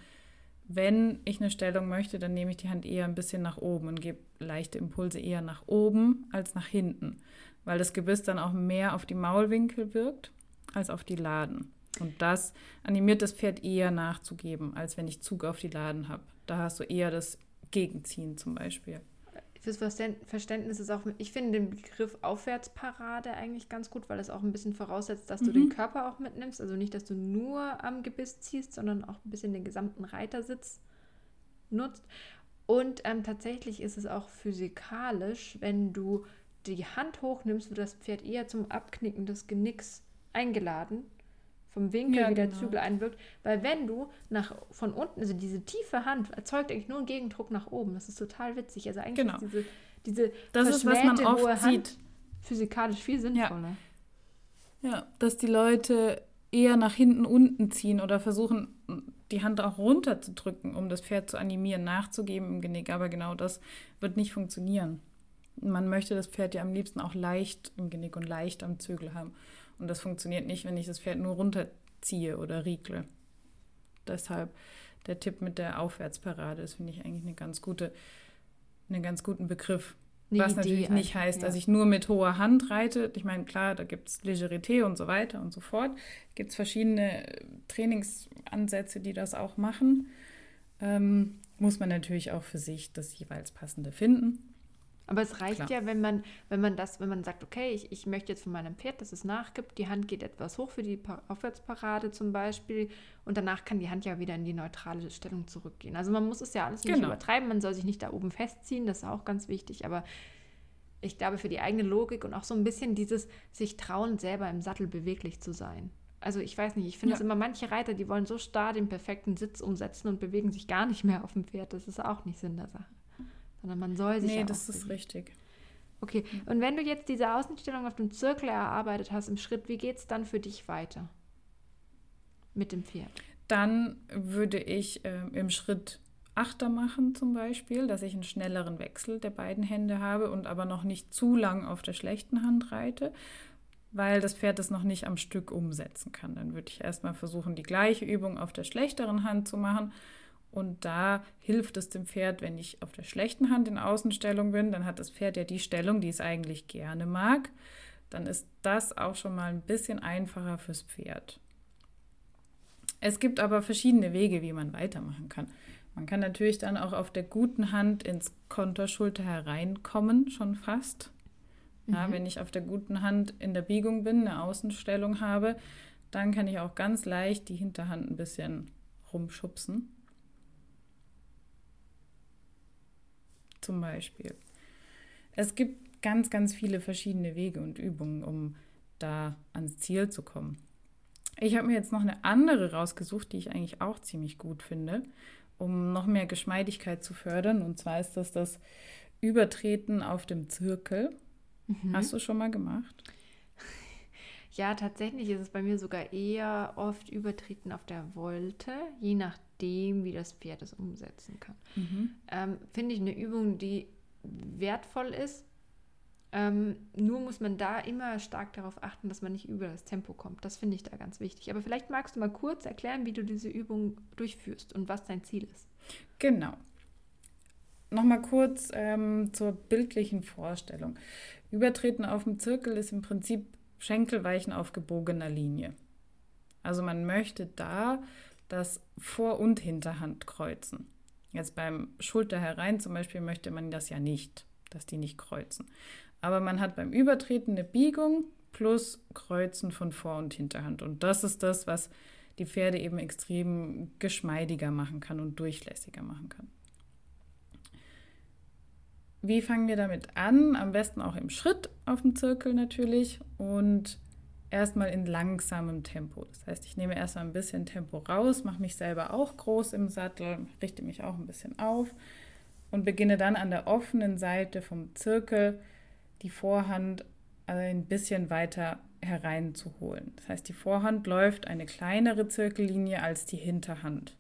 [SPEAKER 2] wenn ich eine Stellung möchte, dann nehme ich die Hand eher ein bisschen nach oben und gebe leichte Impulse eher nach oben als nach hinten, weil das Gebiss dann auch mehr auf die Maulwinkel wirkt als auf die Laden. Und das animiert das Pferd eher nachzugeben, als wenn ich Zug auf die Laden habe. Da hast du eher das Gegenziehen zum Beispiel
[SPEAKER 1] fürs Verständnis ist auch, ich finde den Begriff Aufwärtsparade eigentlich ganz gut, weil es auch ein bisschen voraussetzt, dass du den mhm. Körper auch mitnimmst. Also nicht, dass du nur am Gebiss ziehst, sondern auch ein bisschen den gesamten Reitersitz nutzt. Und ähm, tatsächlich ist es auch physikalisch, wenn du die Hand hochnimmst, wird das Pferd eher zum Abknicken des Genicks eingeladen vom Winkel, ja, wie der genau. Zügel einwirkt. Weil wenn du nach von unten, also diese tiefe Hand erzeugt eigentlich nur einen Gegendruck nach oben. Das ist total witzig. Also eigentlich genau. ist diese, diese
[SPEAKER 2] das ist, was man oft hohe Hand sieht.
[SPEAKER 1] physikalisch viel sinnvoller.
[SPEAKER 2] Ja. ja, dass die Leute eher nach hinten unten ziehen oder versuchen, die Hand auch runterzudrücken, um das Pferd zu animieren, nachzugeben im Genick. Aber genau das wird nicht funktionieren. Man möchte das Pferd ja am liebsten auch leicht im Genick und leicht am Zügel haben. Und das funktioniert nicht, wenn ich das Pferd nur runterziehe oder riegle. Deshalb der Tipp mit der Aufwärtsparade ist, finde ich eigentlich eine ganz gute, einen ganz guten Begriff. Eine Was Idee natürlich nicht heißt, ja. dass ich nur mit hoher Hand reite. Ich meine, klar, da gibt es Legerité und so weiter und so fort. Gibt es verschiedene Trainingsansätze, die das auch machen. Ähm, muss man natürlich auch für sich das jeweils passende finden.
[SPEAKER 1] Aber es reicht Klar. ja, wenn man, wenn man das, wenn man sagt, okay, ich, ich möchte jetzt von meinem Pferd, dass es nachgibt, die Hand geht etwas hoch für die Aufwärtsparade zum Beispiel und danach kann die Hand ja wieder in die neutrale Stellung zurückgehen. Also man muss es ja alles nicht genau. übertreiben, man soll sich nicht da oben festziehen, das ist auch ganz wichtig, aber ich glaube für die eigene Logik und auch so ein bisschen dieses sich trauen, selber im Sattel beweglich zu sein. Also ich weiß nicht, ich finde es ja. immer manche Reiter, die wollen so starr den perfekten Sitz umsetzen und bewegen sich gar nicht mehr auf dem Pferd. Das ist auch nicht Sinn der Sache sondern man soll sich.
[SPEAKER 2] Nee, ja das ist richtig.
[SPEAKER 1] Okay, und wenn du jetzt diese Außenstellung auf dem Zirkel erarbeitet hast im Schritt, wie geht es dann für dich weiter mit dem Pferd?
[SPEAKER 2] Dann würde ich äh, im Schritt Achter machen zum Beispiel, dass ich einen schnelleren Wechsel der beiden Hände habe und aber noch nicht zu lang auf der schlechten Hand reite, weil das Pferd es noch nicht am Stück umsetzen kann. Dann würde ich erstmal versuchen, die gleiche Übung auf der schlechteren Hand zu machen und da hilft es dem Pferd, wenn ich auf der schlechten Hand in Außenstellung bin, dann hat das Pferd ja die Stellung, die es eigentlich gerne mag. Dann ist das auch schon mal ein bisschen einfacher fürs Pferd. Es gibt aber verschiedene Wege, wie man weitermachen kann. Man kann natürlich dann auch auf der guten Hand ins Konterschulter hereinkommen, schon fast. Ja, mhm. Wenn ich auf der guten Hand in der Biegung bin, eine Außenstellung habe, dann kann ich auch ganz leicht die Hinterhand ein bisschen rumschubsen. Zum Beispiel. Es gibt ganz, ganz viele verschiedene Wege und Übungen, um da ans Ziel zu kommen. Ich habe mir jetzt noch eine andere rausgesucht, die ich eigentlich auch ziemlich gut finde, um noch mehr Geschmeidigkeit zu fördern. Und zwar ist das das Übertreten auf dem Zirkel. Mhm. Hast du schon mal gemacht?
[SPEAKER 1] Ja, tatsächlich ist es bei mir sogar eher oft Übertreten auf der Wolte, je nachdem, wie das Pferd es umsetzen kann. Mhm. Ähm, Finde ich eine Übung, die wertvoll ist. Ähm, nur muss man da immer stark darauf achten, dass man nicht über das Tempo kommt. Das finde ich da ganz wichtig. Aber vielleicht magst du mal kurz erklären, wie du diese Übung durchführst und was dein Ziel ist.
[SPEAKER 2] Genau. Nochmal kurz ähm, zur bildlichen Vorstellung. Übertreten auf dem Zirkel ist im Prinzip Schenkelweichen auf gebogener Linie. Also man möchte da das Vor- und Hinterhand kreuzen. Jetzt beim Schulter herein zum Beispiel möchte man das ja nicht, dass die nicht kreuzen. Aber man hat beim Übertreten eine Biegung plus Kreuzen von Vor- und Hinterhand. Und das ist das, was die Pferde eben extrem geschmeidiger machen kann und durchlässiger machen kann. Wie fangen wir damit an? Am besten auch im Schritt auf dem Zirkel natürlich und erstmal in langsamem Tempo. Das heißt, ich nehme erstmal ein bisschen Tempo raus, mache mich selber auch groß im Sattel, richte mich auch ein bisschen auf und beginne dann an der offenen Seite vom Zirkel die Vorhand ein bisschen weiter hereinzuholen. Das heißt, die Vorhand läuft eine kleinere Zirkellinie als die Hinterhand.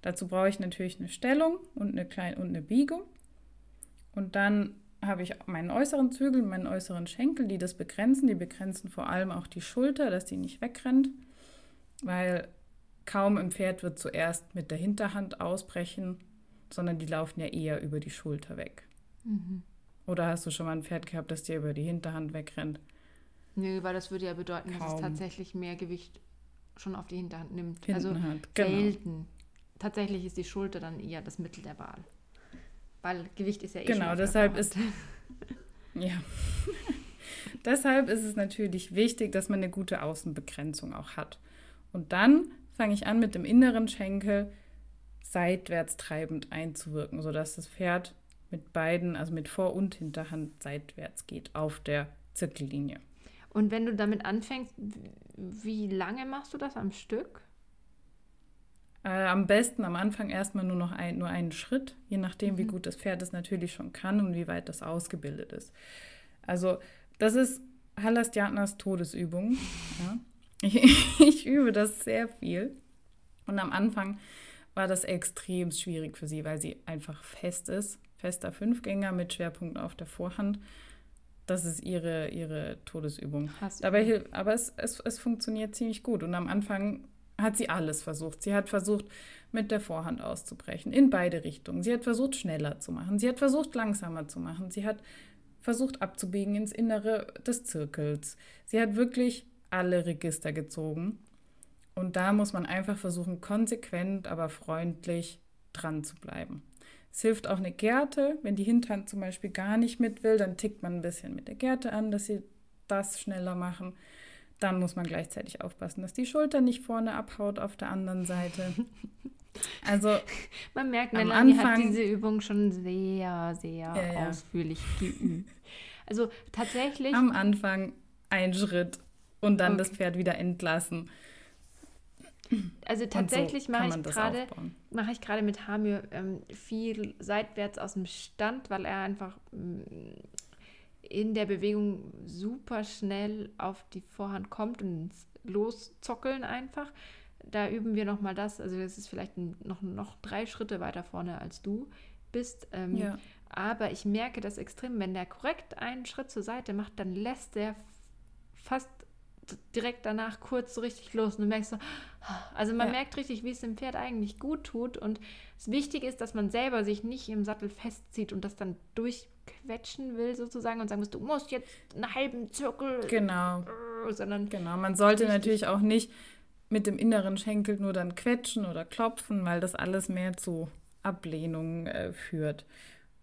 [SPEAKER 2] Dazu brauche ich natürlich eine Stellung und eine, kleine, und eine Biegung. Und dann habe ich meinen äußeren Zügel, meinen äußeren Schenkel, die das begrenzen. Die begrenzen vor allem auch die Schulter, dass die nicht wegrennt, weil kaum im Pferd wird zuerst mit der Hinterhand ausbrechen, sondern die laufen ja eher über die Schulter weg. Mhm. Oder hast du schon mal ein Pferd gehabt, das dir über die Hinterhand wegrennt?
[SPEAKER 1] Nö, weil das würde ja bedeuten, kaum. dass es tatsächlich mehr Gewicht schon auf die Hinterhand nimmt.
[SPEAKER 2] Hintenhand,
[SPEAKER 1] also genau. selten. Tatsächlich ist die Schulter dann eher das Mittel der Wahl. Weil Gewicht ist ja eh
[SPEAKER 2] Genau, deshalb ist. ja. deshalb ist es natürlich wichtig, dass man eine gute Außenbegrenzung auch hat. Und dann fange ich an, mit dem inneren Schenkel seitwärts treibend einzuwirken, sodass das Pferd mit beiden, also mit Vor- und Hinterhand seitwärts geht auf der Zirkellinie.
[SPEAKER 1] Und wenn du damit anfängst, wie lange machst du das am Stück?
[SPEAKER 2] Äh, am besten am Anfang erstmal nur noch ein, nur einen Schritt, je nachdem, mhm. wie gut das Pferd es natürlich schon kann und wie weit das ausgebildet ist. Also, das ist Halastiatnas Todesübung. Ja. Ich, ich übe das sehr viel. Und am Anfang war das extrem schwierig für sie, weil sie einfach fest ist. Fester Fünfgänger mit Schwerpunkt auf der Vorhand. Das ist ihre, ihre Todesübung. Dabei, aber es, es, es funktioniert ziemlich gut. Und am Anfang hat sie alles versucht. Sie hat versucht, mit der Vorhand auszubrechen, in beide Richtungen. Sie hat versucht, schneller zu machen. Sie hat versucht, langsamer zu machen. Sie hat versucht, abzubiegen ins Innere des Zirkels. Sie hat wirklich alle Register gezogen. Und da muss man einfach versuchen, konsequent, aber freundlich dran zu bleiben. Es hilft auch eine Gerte. Wenn die Hinterhand zum Beispiel gar nicht mit will, dann tickt man ein bisschen mit der Gerte an, dass sie das schneller machen. Dann muss man gleichzeitig aufpassen, dass die Schulter nicht vorne abhaut auf der anderen Seite. Also
[SPEAKER 1] man merkt, Melanie Anfang, hat diese Übung schon sehr, sehr ja, ja. ausführlich geübt. Also tatsächlich.
[SPEAKER 2] Am Anfang ein Schritt und dann okay. das Pferd wieder entlassen.
[SPEAKER 1] Also tatsächlich so mache ich gerade mache ich gerade mit Hamir ähm, viel seitwärts aus dem Stand, weil er einfach mm, in der Bewegung super schnell auf die Vorhand kommt und Loszockeln einfach. Da üben wir nochmal das. Also das ist vielleicht noch, noch drei Schritte weiter vorne als du bist. Ähm, ja. Aber ich merke das extrem, wenn der korrekt einen Schritt zur Seite macht, dann lässt der fast direkt danach kurz so richtig los und du merkst so, also man ja. merkt richtig, wie es dem Pferd eigentlich gut tut und das Wichtige ist, dass man selber sich nicht im Sattel festzieht und das dann durch quetschen will sozusagen und sagen muss, du musst jetzt einen halben Zirkel.
[SPEAKER 2] Genau. Sondern genau, man sollte natürlich auch nicht mit dem inneren Schenkel nur dann quetschen oder klopfen, weil das alles mehr zu Ablehnung äh, führt.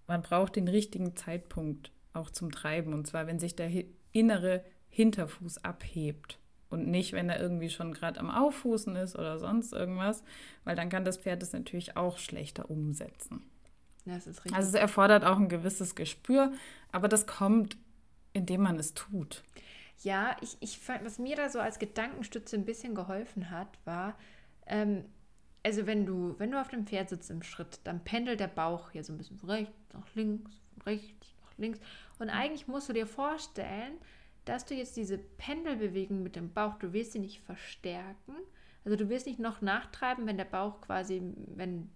[SPEAKER 2] Man braucht den richtigen Zeitpunkt auch zum Treiben und zwar, wenn sich der innere Hinterfuß abhebt und nicht, wenn er irgendwie schon gerade am Auffußen ist oder sonst irgendwas, weil dann kann das Pferd es natürlich auch schlechter umsetzen. Das ist richtig. Also es erfordert auch ein gewisses Gespür, aber das kommt, indem man es tut.
[SPEAKER 1] Ja, ich, ich fand, was mir da so als Gedankenstütze ein bisschen geholfen hat, war, ähm, also wenn du, wenn du auf dem Pferd sitzt im Schritt, dann pendelt der Bauch hier so ein bisschen rechts nach links, rechts nach links. Und eigentlich musst du dir vorstellen, dass du jetzt diese Pendelbewegung mit dem Bauch, du willst sie nicht verstärken. Also du willst nicht noch nachtreiben, wenn der Bauch quasi, wenn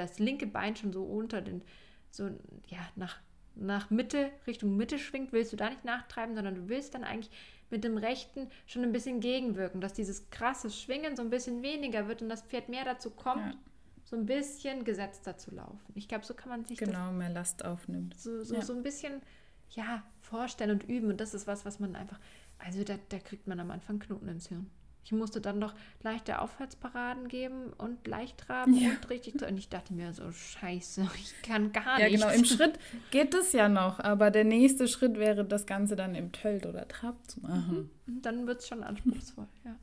[SPEAKER 1] das linke Bein schon so unter den, so, ja, nach, nach Mitte, Richtung Mitte schwingt, willst du da nicht nachtreiben, sondern du willst dann eigentlich mit dem rechten schon ein bisschen gegenwirken, dass dieses krasse Schwingen so ein bisschen weniger wird und das Pferd mehr dazu kommt, ja. so ein bisschen gesetzter zu laufen. Ich glaube, so kann man sich
[SPEAKER 2] genau mehr Last aufnimmt.
[SPEAKER 1] So, so, ja. so ein bisschen ja vorstellen und üben und das ist was, was man einfach, also da, da kriegt man am Anfang Knoten ins Hirn. Ich musste dann doch leichte Aufwärtsparaden geben und leicht traben ja. und richtig. Und ich dachte mir so, scheiße, ich kann gar
[SPEAKER 2] nicht.
[SPEAKER 1] Ja,
[SPEAKER 2] genau, im Schritt geht es ja noch, aber der nächste Schritt wäre, das Ganze dann im Tölt oder Trab zu machen.
[SPEAKER 1] Mhm. Dann wird es schon anspruchsvoll, ja.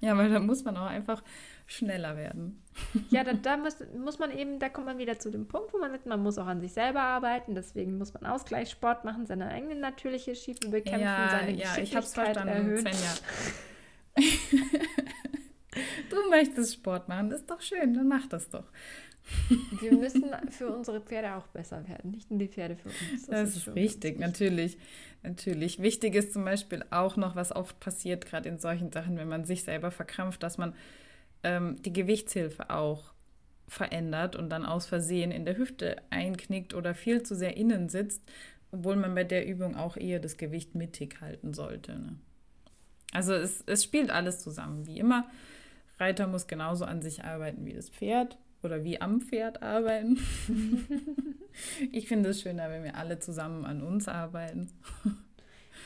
[SPEAKER 2] Ja, weil da muss man auch einfach schneller werden.
[SPEAKER 1] Ja, da, da muss, muss man eben, da kommt man wieder zu dem Punkt, wo man sagt, man muss auch an sich selber arbeiten, deswegen muss man Ausgleichssport machen, seine eigene natürliche Schiefe bekämpfen, ja, seine ja, ich hab's verstanden, erhöhen. Svenja.
[SPEAKER 2] du möchtest Sport machen, das ist doch schön, dann mach das doch.
[SPEAKER 1] Wir müssen für unsere Pferde auch besser werden, nicht nur die Pferde für uns.
[SPEAKER 2] Das, das ist, ist wichtig, natürlich. Natürlich. Wichtig ist zum Beispiel auch noch, was oft passiert, gerade in solchen Sachen, wenn man sich selber verkrampft, dass man ähm, die Gewichtshilfe auch verändert und dann aus Versehen in der Hüfte einknickt oder viel zu sehr innen sitzt, obwohl man bei der Übung auch eher das Gewicht mittig halten sollte. Ne? Also es, es spielt alles zusammen. Wie immer, Reiter muss genauso an sich arbeiten wie das Pferd oder wie am Pferd arbeiten. ich finde es schöner, wenn wir alle zusammen an uns arbeiten.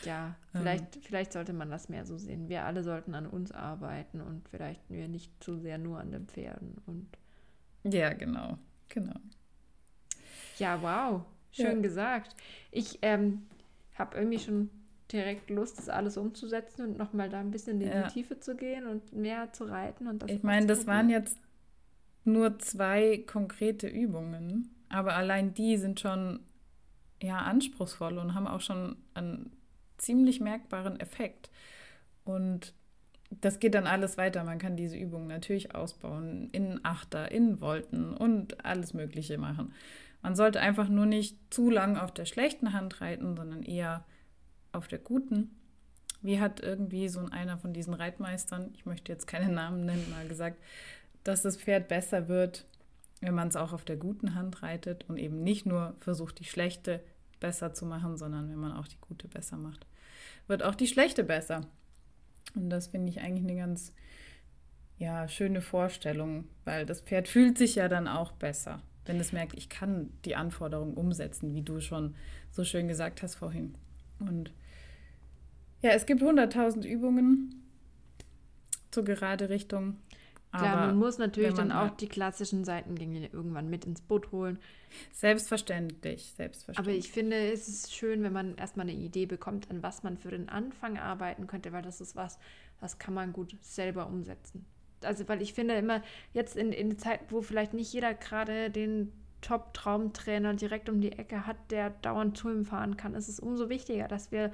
[SPEAKER 1] Ja, vielleicht, ähm. vielleicht sollte man das mehr so sehen. Wir alle sollten an uns arbeiten und vielleicht wir nicht zu sehr nur an den Pferden. Und
[SPEAKER 2] ja, genau, genau.
[SPEAKER 1] Ja, wow, schön ja. gesagt. Ich ähm, habe irgendwie schon direkt Lust, das alles umzusetzen und nochmal da ein bisschen in ja. die Tiefe zu gehen und mehr zu reiten. Und
[SPEAKER 2] das ich meine, das waren jetzt nur zwei konkrete Übungen, aber allein die sind schon ja anspruchsvoll und haben auch schon einen ziemlich merkbaren Effekt. Und das geht dann alles weiter. Man kann diese Übungen natürlich ausbauen, in Achter, in Volten und alles Mögliche machen. Man sollte einfach nur nicht zu lang auf der schlechten Hand reiten, sondern eher auf der guten. Wie hat irgendwie so einer von diesen Reitmeistern, ich möchte jetzt keine Namen nennen, mal gesagt, dass das Pferd besser wird, wenn man es auch auf der guten Hand reitet und eben nicht nur versucht, die schlechte besser zu machen, sondern wenn man auch die gute besser macht, wird auch die schlechte besser. Und das finde ich eigentlich eine ganz ja, schöne Vorstellung, weil das Pferd fühlt sich ja dann auch besser, wenn es merkt, ich kann die Anforderungen umsetzen, wie du schon so schön gesagt hast vorhin. Und ja, es gibt 100.000 Übungen zur gerade Richtung.
[SPEAKER 1] Klar, man muss natürlich man dann auch die klassischen Seitengänge irgendwann mit ins Boot holen.
[SPEAKER 2] Selbstverständlich, selbstverständlich.
[SPEAKER 1] Aber ich finde, es ist schön, wenn man erstmal eine Idee bekommt, an was man für den Anfang arbeiten könnte, weil das ist was, was kann man gut selber umsetzen. Also, weil ich finde immer, jetzt in, in Zeiten, wo vielleicht nicht jeder gerade den Top-Traumtrainer direkt um die Ecke hat, der dauernd zu ihm fahren kann, ist es umso wichtiger, dass wir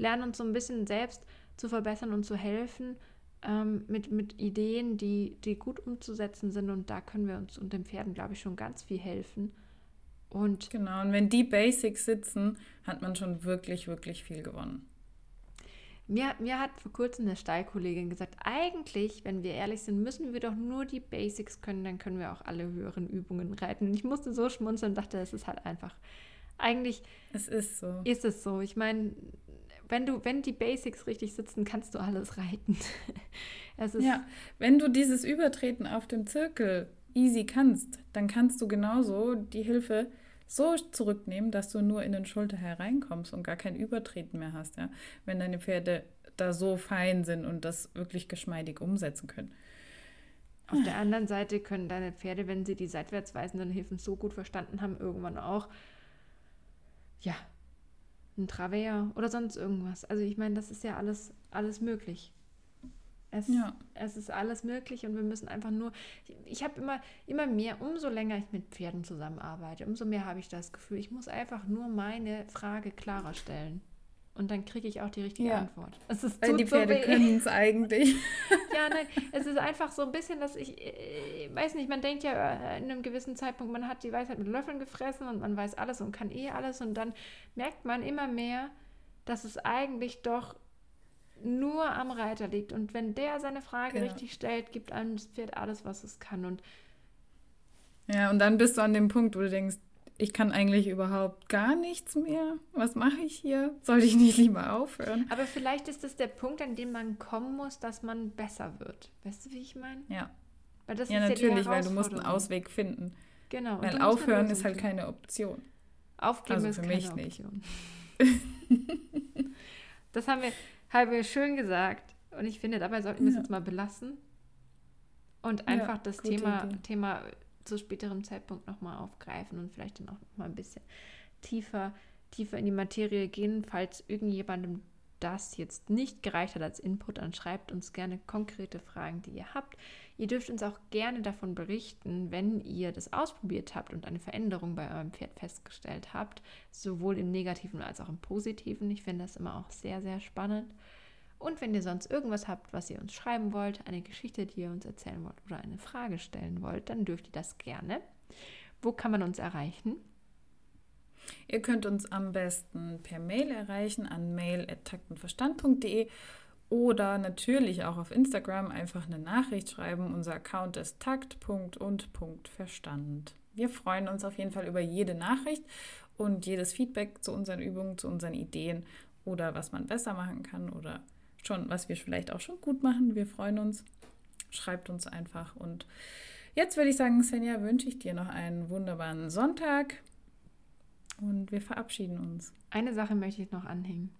[SPEAKER 1] lernen, uns so ein bisschen selbst zu verbessern und zu helfen ähm, mit, mit Ideen, die, die gut umzusetzen sind. Und da können wir uns und den Pferden, glaube ich, schon ganz viel helfen. Und
[SPEAKER 2] genau, und wenn die Basics sitzen, hat man schon wirklich, wirklich viel gewonnen.
[SPEAKER 1] Mir, mir hat vor kurzem eine Stallkollegin gesagt, eigentlich, wenn wir ehrlich sind, müssen wir doch nur die Basics können, dann können wir auch alle höheren Übungen reiten. Und ich musste so schmunzeln und dachte, es ist halt einfach. Eigentlich
[SPEAKER 2] es ist so.
[SPEAKER 1] Ist es so. Ich meine, wenn du, wenn die Basics richtig sitzen, kannst du alles reiten.
[SPEAKER 2] es ist ja, wenn du dieses Übertreten auf dem Zirkel easy kannst, dann kannst du genauso die Hilfe so zurücknehmen, dass du nur in den Schulter hereinkommst und gar kein Übertreten mehr hast, ja. Wenn deine Pferde da so fein sind und das wirklich geschmeidig umsetzen können.
[SPEAKER 1] Auf der anderen Seite können deine Pferde, wenn sie die seitwärts weisenden Hilfen so gut verstanden haben, irgendwann auch ja, ein Travers oder sonst irgendwas. Also ich meine, das ist ja alles, alles möglich. Es, ja. es ist alles möglich und wir müssen einfach nur. Ich, ich habe immer, immer mehr, umso länger ich mit Pferden zusammenarbeite, umso mehr habe ich das Gefühl, ich muss einfach nur meine Frage klarer stellen. Und dann kriege ich auch die richtige ja. Antwort.
[SPEAKER 2] Es ist Weil die Pferde so können es eigentlich.
[SPEAKER 1] ja, nein, es ist einfach so ein bisschen, dass ich, ich äh, weiß nicht, man denkt ja äh, in einem gewissen Zeitpunkt, man hat die Weisheit mit Löffeln gefressen und man weiß alles und kann eh alles und dann merkt man immer mehr, dass es eigentlich doch nur am Reiter liegt. Und wenn der seine Frage ja. richtig stellt, gibt einem das Pferd alles, was es kann. Und
[SPEAKER 2] ja, und dann bist du an dem Punkt, wo du denkst, ich kann eigentlich überhaupt gar nichts mehr. Was mache ich hier? Sollte ich nicht lieber aufhören?
[SPEAKER 1] Aber vielleicht ist das der Punkt, an dem man kommen muss, dass man besser wird. Weißt du, wie ich meine?
[SPEAKER 2] Ja. Weil das ja, ist natürlich, ja weil du musst einen Ausweg finden. Genau. Weil aufhören ist halt keine Option.
[SPEAKER 1] Aufgeben also ist für mich Option. das haben wir, haben wir schön gesagt. Und ich finde, dabei sollten wir es ja. jetzt mal belassen. Und einfach ja, das Thema, Thema zu späterem Zeitpunkt nochmal aufgreifen und vielleicht dann auch nochmal ein bisschen tiefer, tiefer in die Materie gehen. Falls irgendjemandem das jetzt nicht gereicht hat als Input, dann schreibt uns gerne konkrete Fragen, die ihr habt. Ihr dürft uns auch gerne davon berichten, wenn ihr das ausprobiert habt und eine Veränderung bei eurem Pferd festgestellt habt, sowohl im negativen als auch im positiven. Ich finde das immer auch sehr, sehr spannend. Und wenn ihr sonst irgendwas habt, was ihr uns schreiben wollt, eine Geschichte, die ihr uns erzählen wollt oder eine Frage stellen wollt, dann dürft ihr das gerne. Wo kann man uns erreichen?
[SPEAKER 2] Ihr könnt uns am besten per Mail erreichen an mail.taktenverstand.de Oder natürlich auch auf Instagram einfach eine Nachricht schreiben. Unser Account ist takt.und.verstand. Wir freuen uns auf jeden Fall über jede Nachricht und jedes Feedback zu unseren Übungen, zu unseren Ideen oder was man besser machen kann oder schon, was wir vielleicht auch schon gut machen. Wir freuen uns. Schreibt uns einfach. Und jetzt würde ich sagen, Svenja, wünsche ich dir noch einen wunderbaren Sonntag und wir verabschieden uns.
[SPEAKER 1] Eine Sache möchte ich noch anhängen.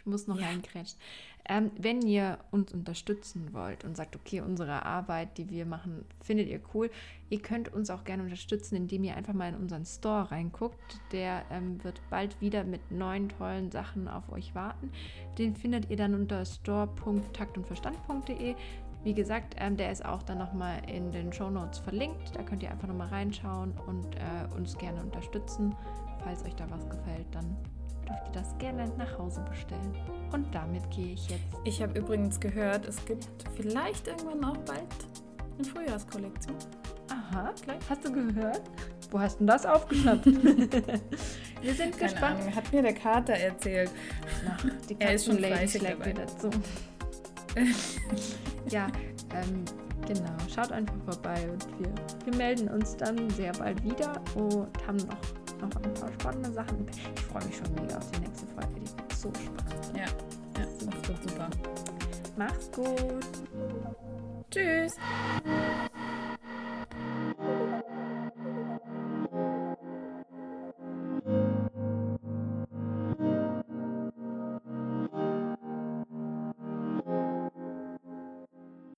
[SPEAKER 1] Ich muss noch ja. reingrätschen. Ähm, wenn ihr uns unterstützen wollt und sagt, okay, unsere Arbeit, die wir machen, findet ihr cool, ihr könnt uns auch gerne unterstützen, indem ihr einfach mal in unseren Store reinguckt. Der ähm, wird bald wieder mit neuen tollen Sachen auf euch warten. Den findet ihr dann unter store.taktundverstand.de. Wie gesagt, ähm, der ist auch dann nochmal in den Show Notes verlinkt. Da könnt ihr einfach nochmal reinschauen und äh, uns gerne unterstützen. Falls euch da was gefällt, dann dürft ihr das gerne nach Hause bestellen. Und damit gehe ich jetzt.
[SPEAKER 2] Ich habe übrigens gehört, es gibt vielleicht irgendwann auch bald eine Frühjahrskollektion.
[SPEAKER 1] Aha, gleich. Hast du gehört? Wo hast du das aufgeschnappt? Wir sind
[SPEAKER 2] Keine
[SPEAKER 1] gespannt.
[SPEAKER 2] Ahnung, hat mir der Kater erzählt.
[SPEAKER 1] Ach, die er ist schon fleißig dabei. dazu. ja, ähm, genau. Schaut einfach vorbei und wir, wir melden uns dann sehr bald wieder und haben noch, noch ein paar spannende Sachen. Ich freue mich schon mega auf die nächste Folge. Die wird so spannend.
[SPEAKER 2] Ja, ja das wird super.
[SPEAKER 1] Mach's gut.
[SPEAKER 2] Tschüss.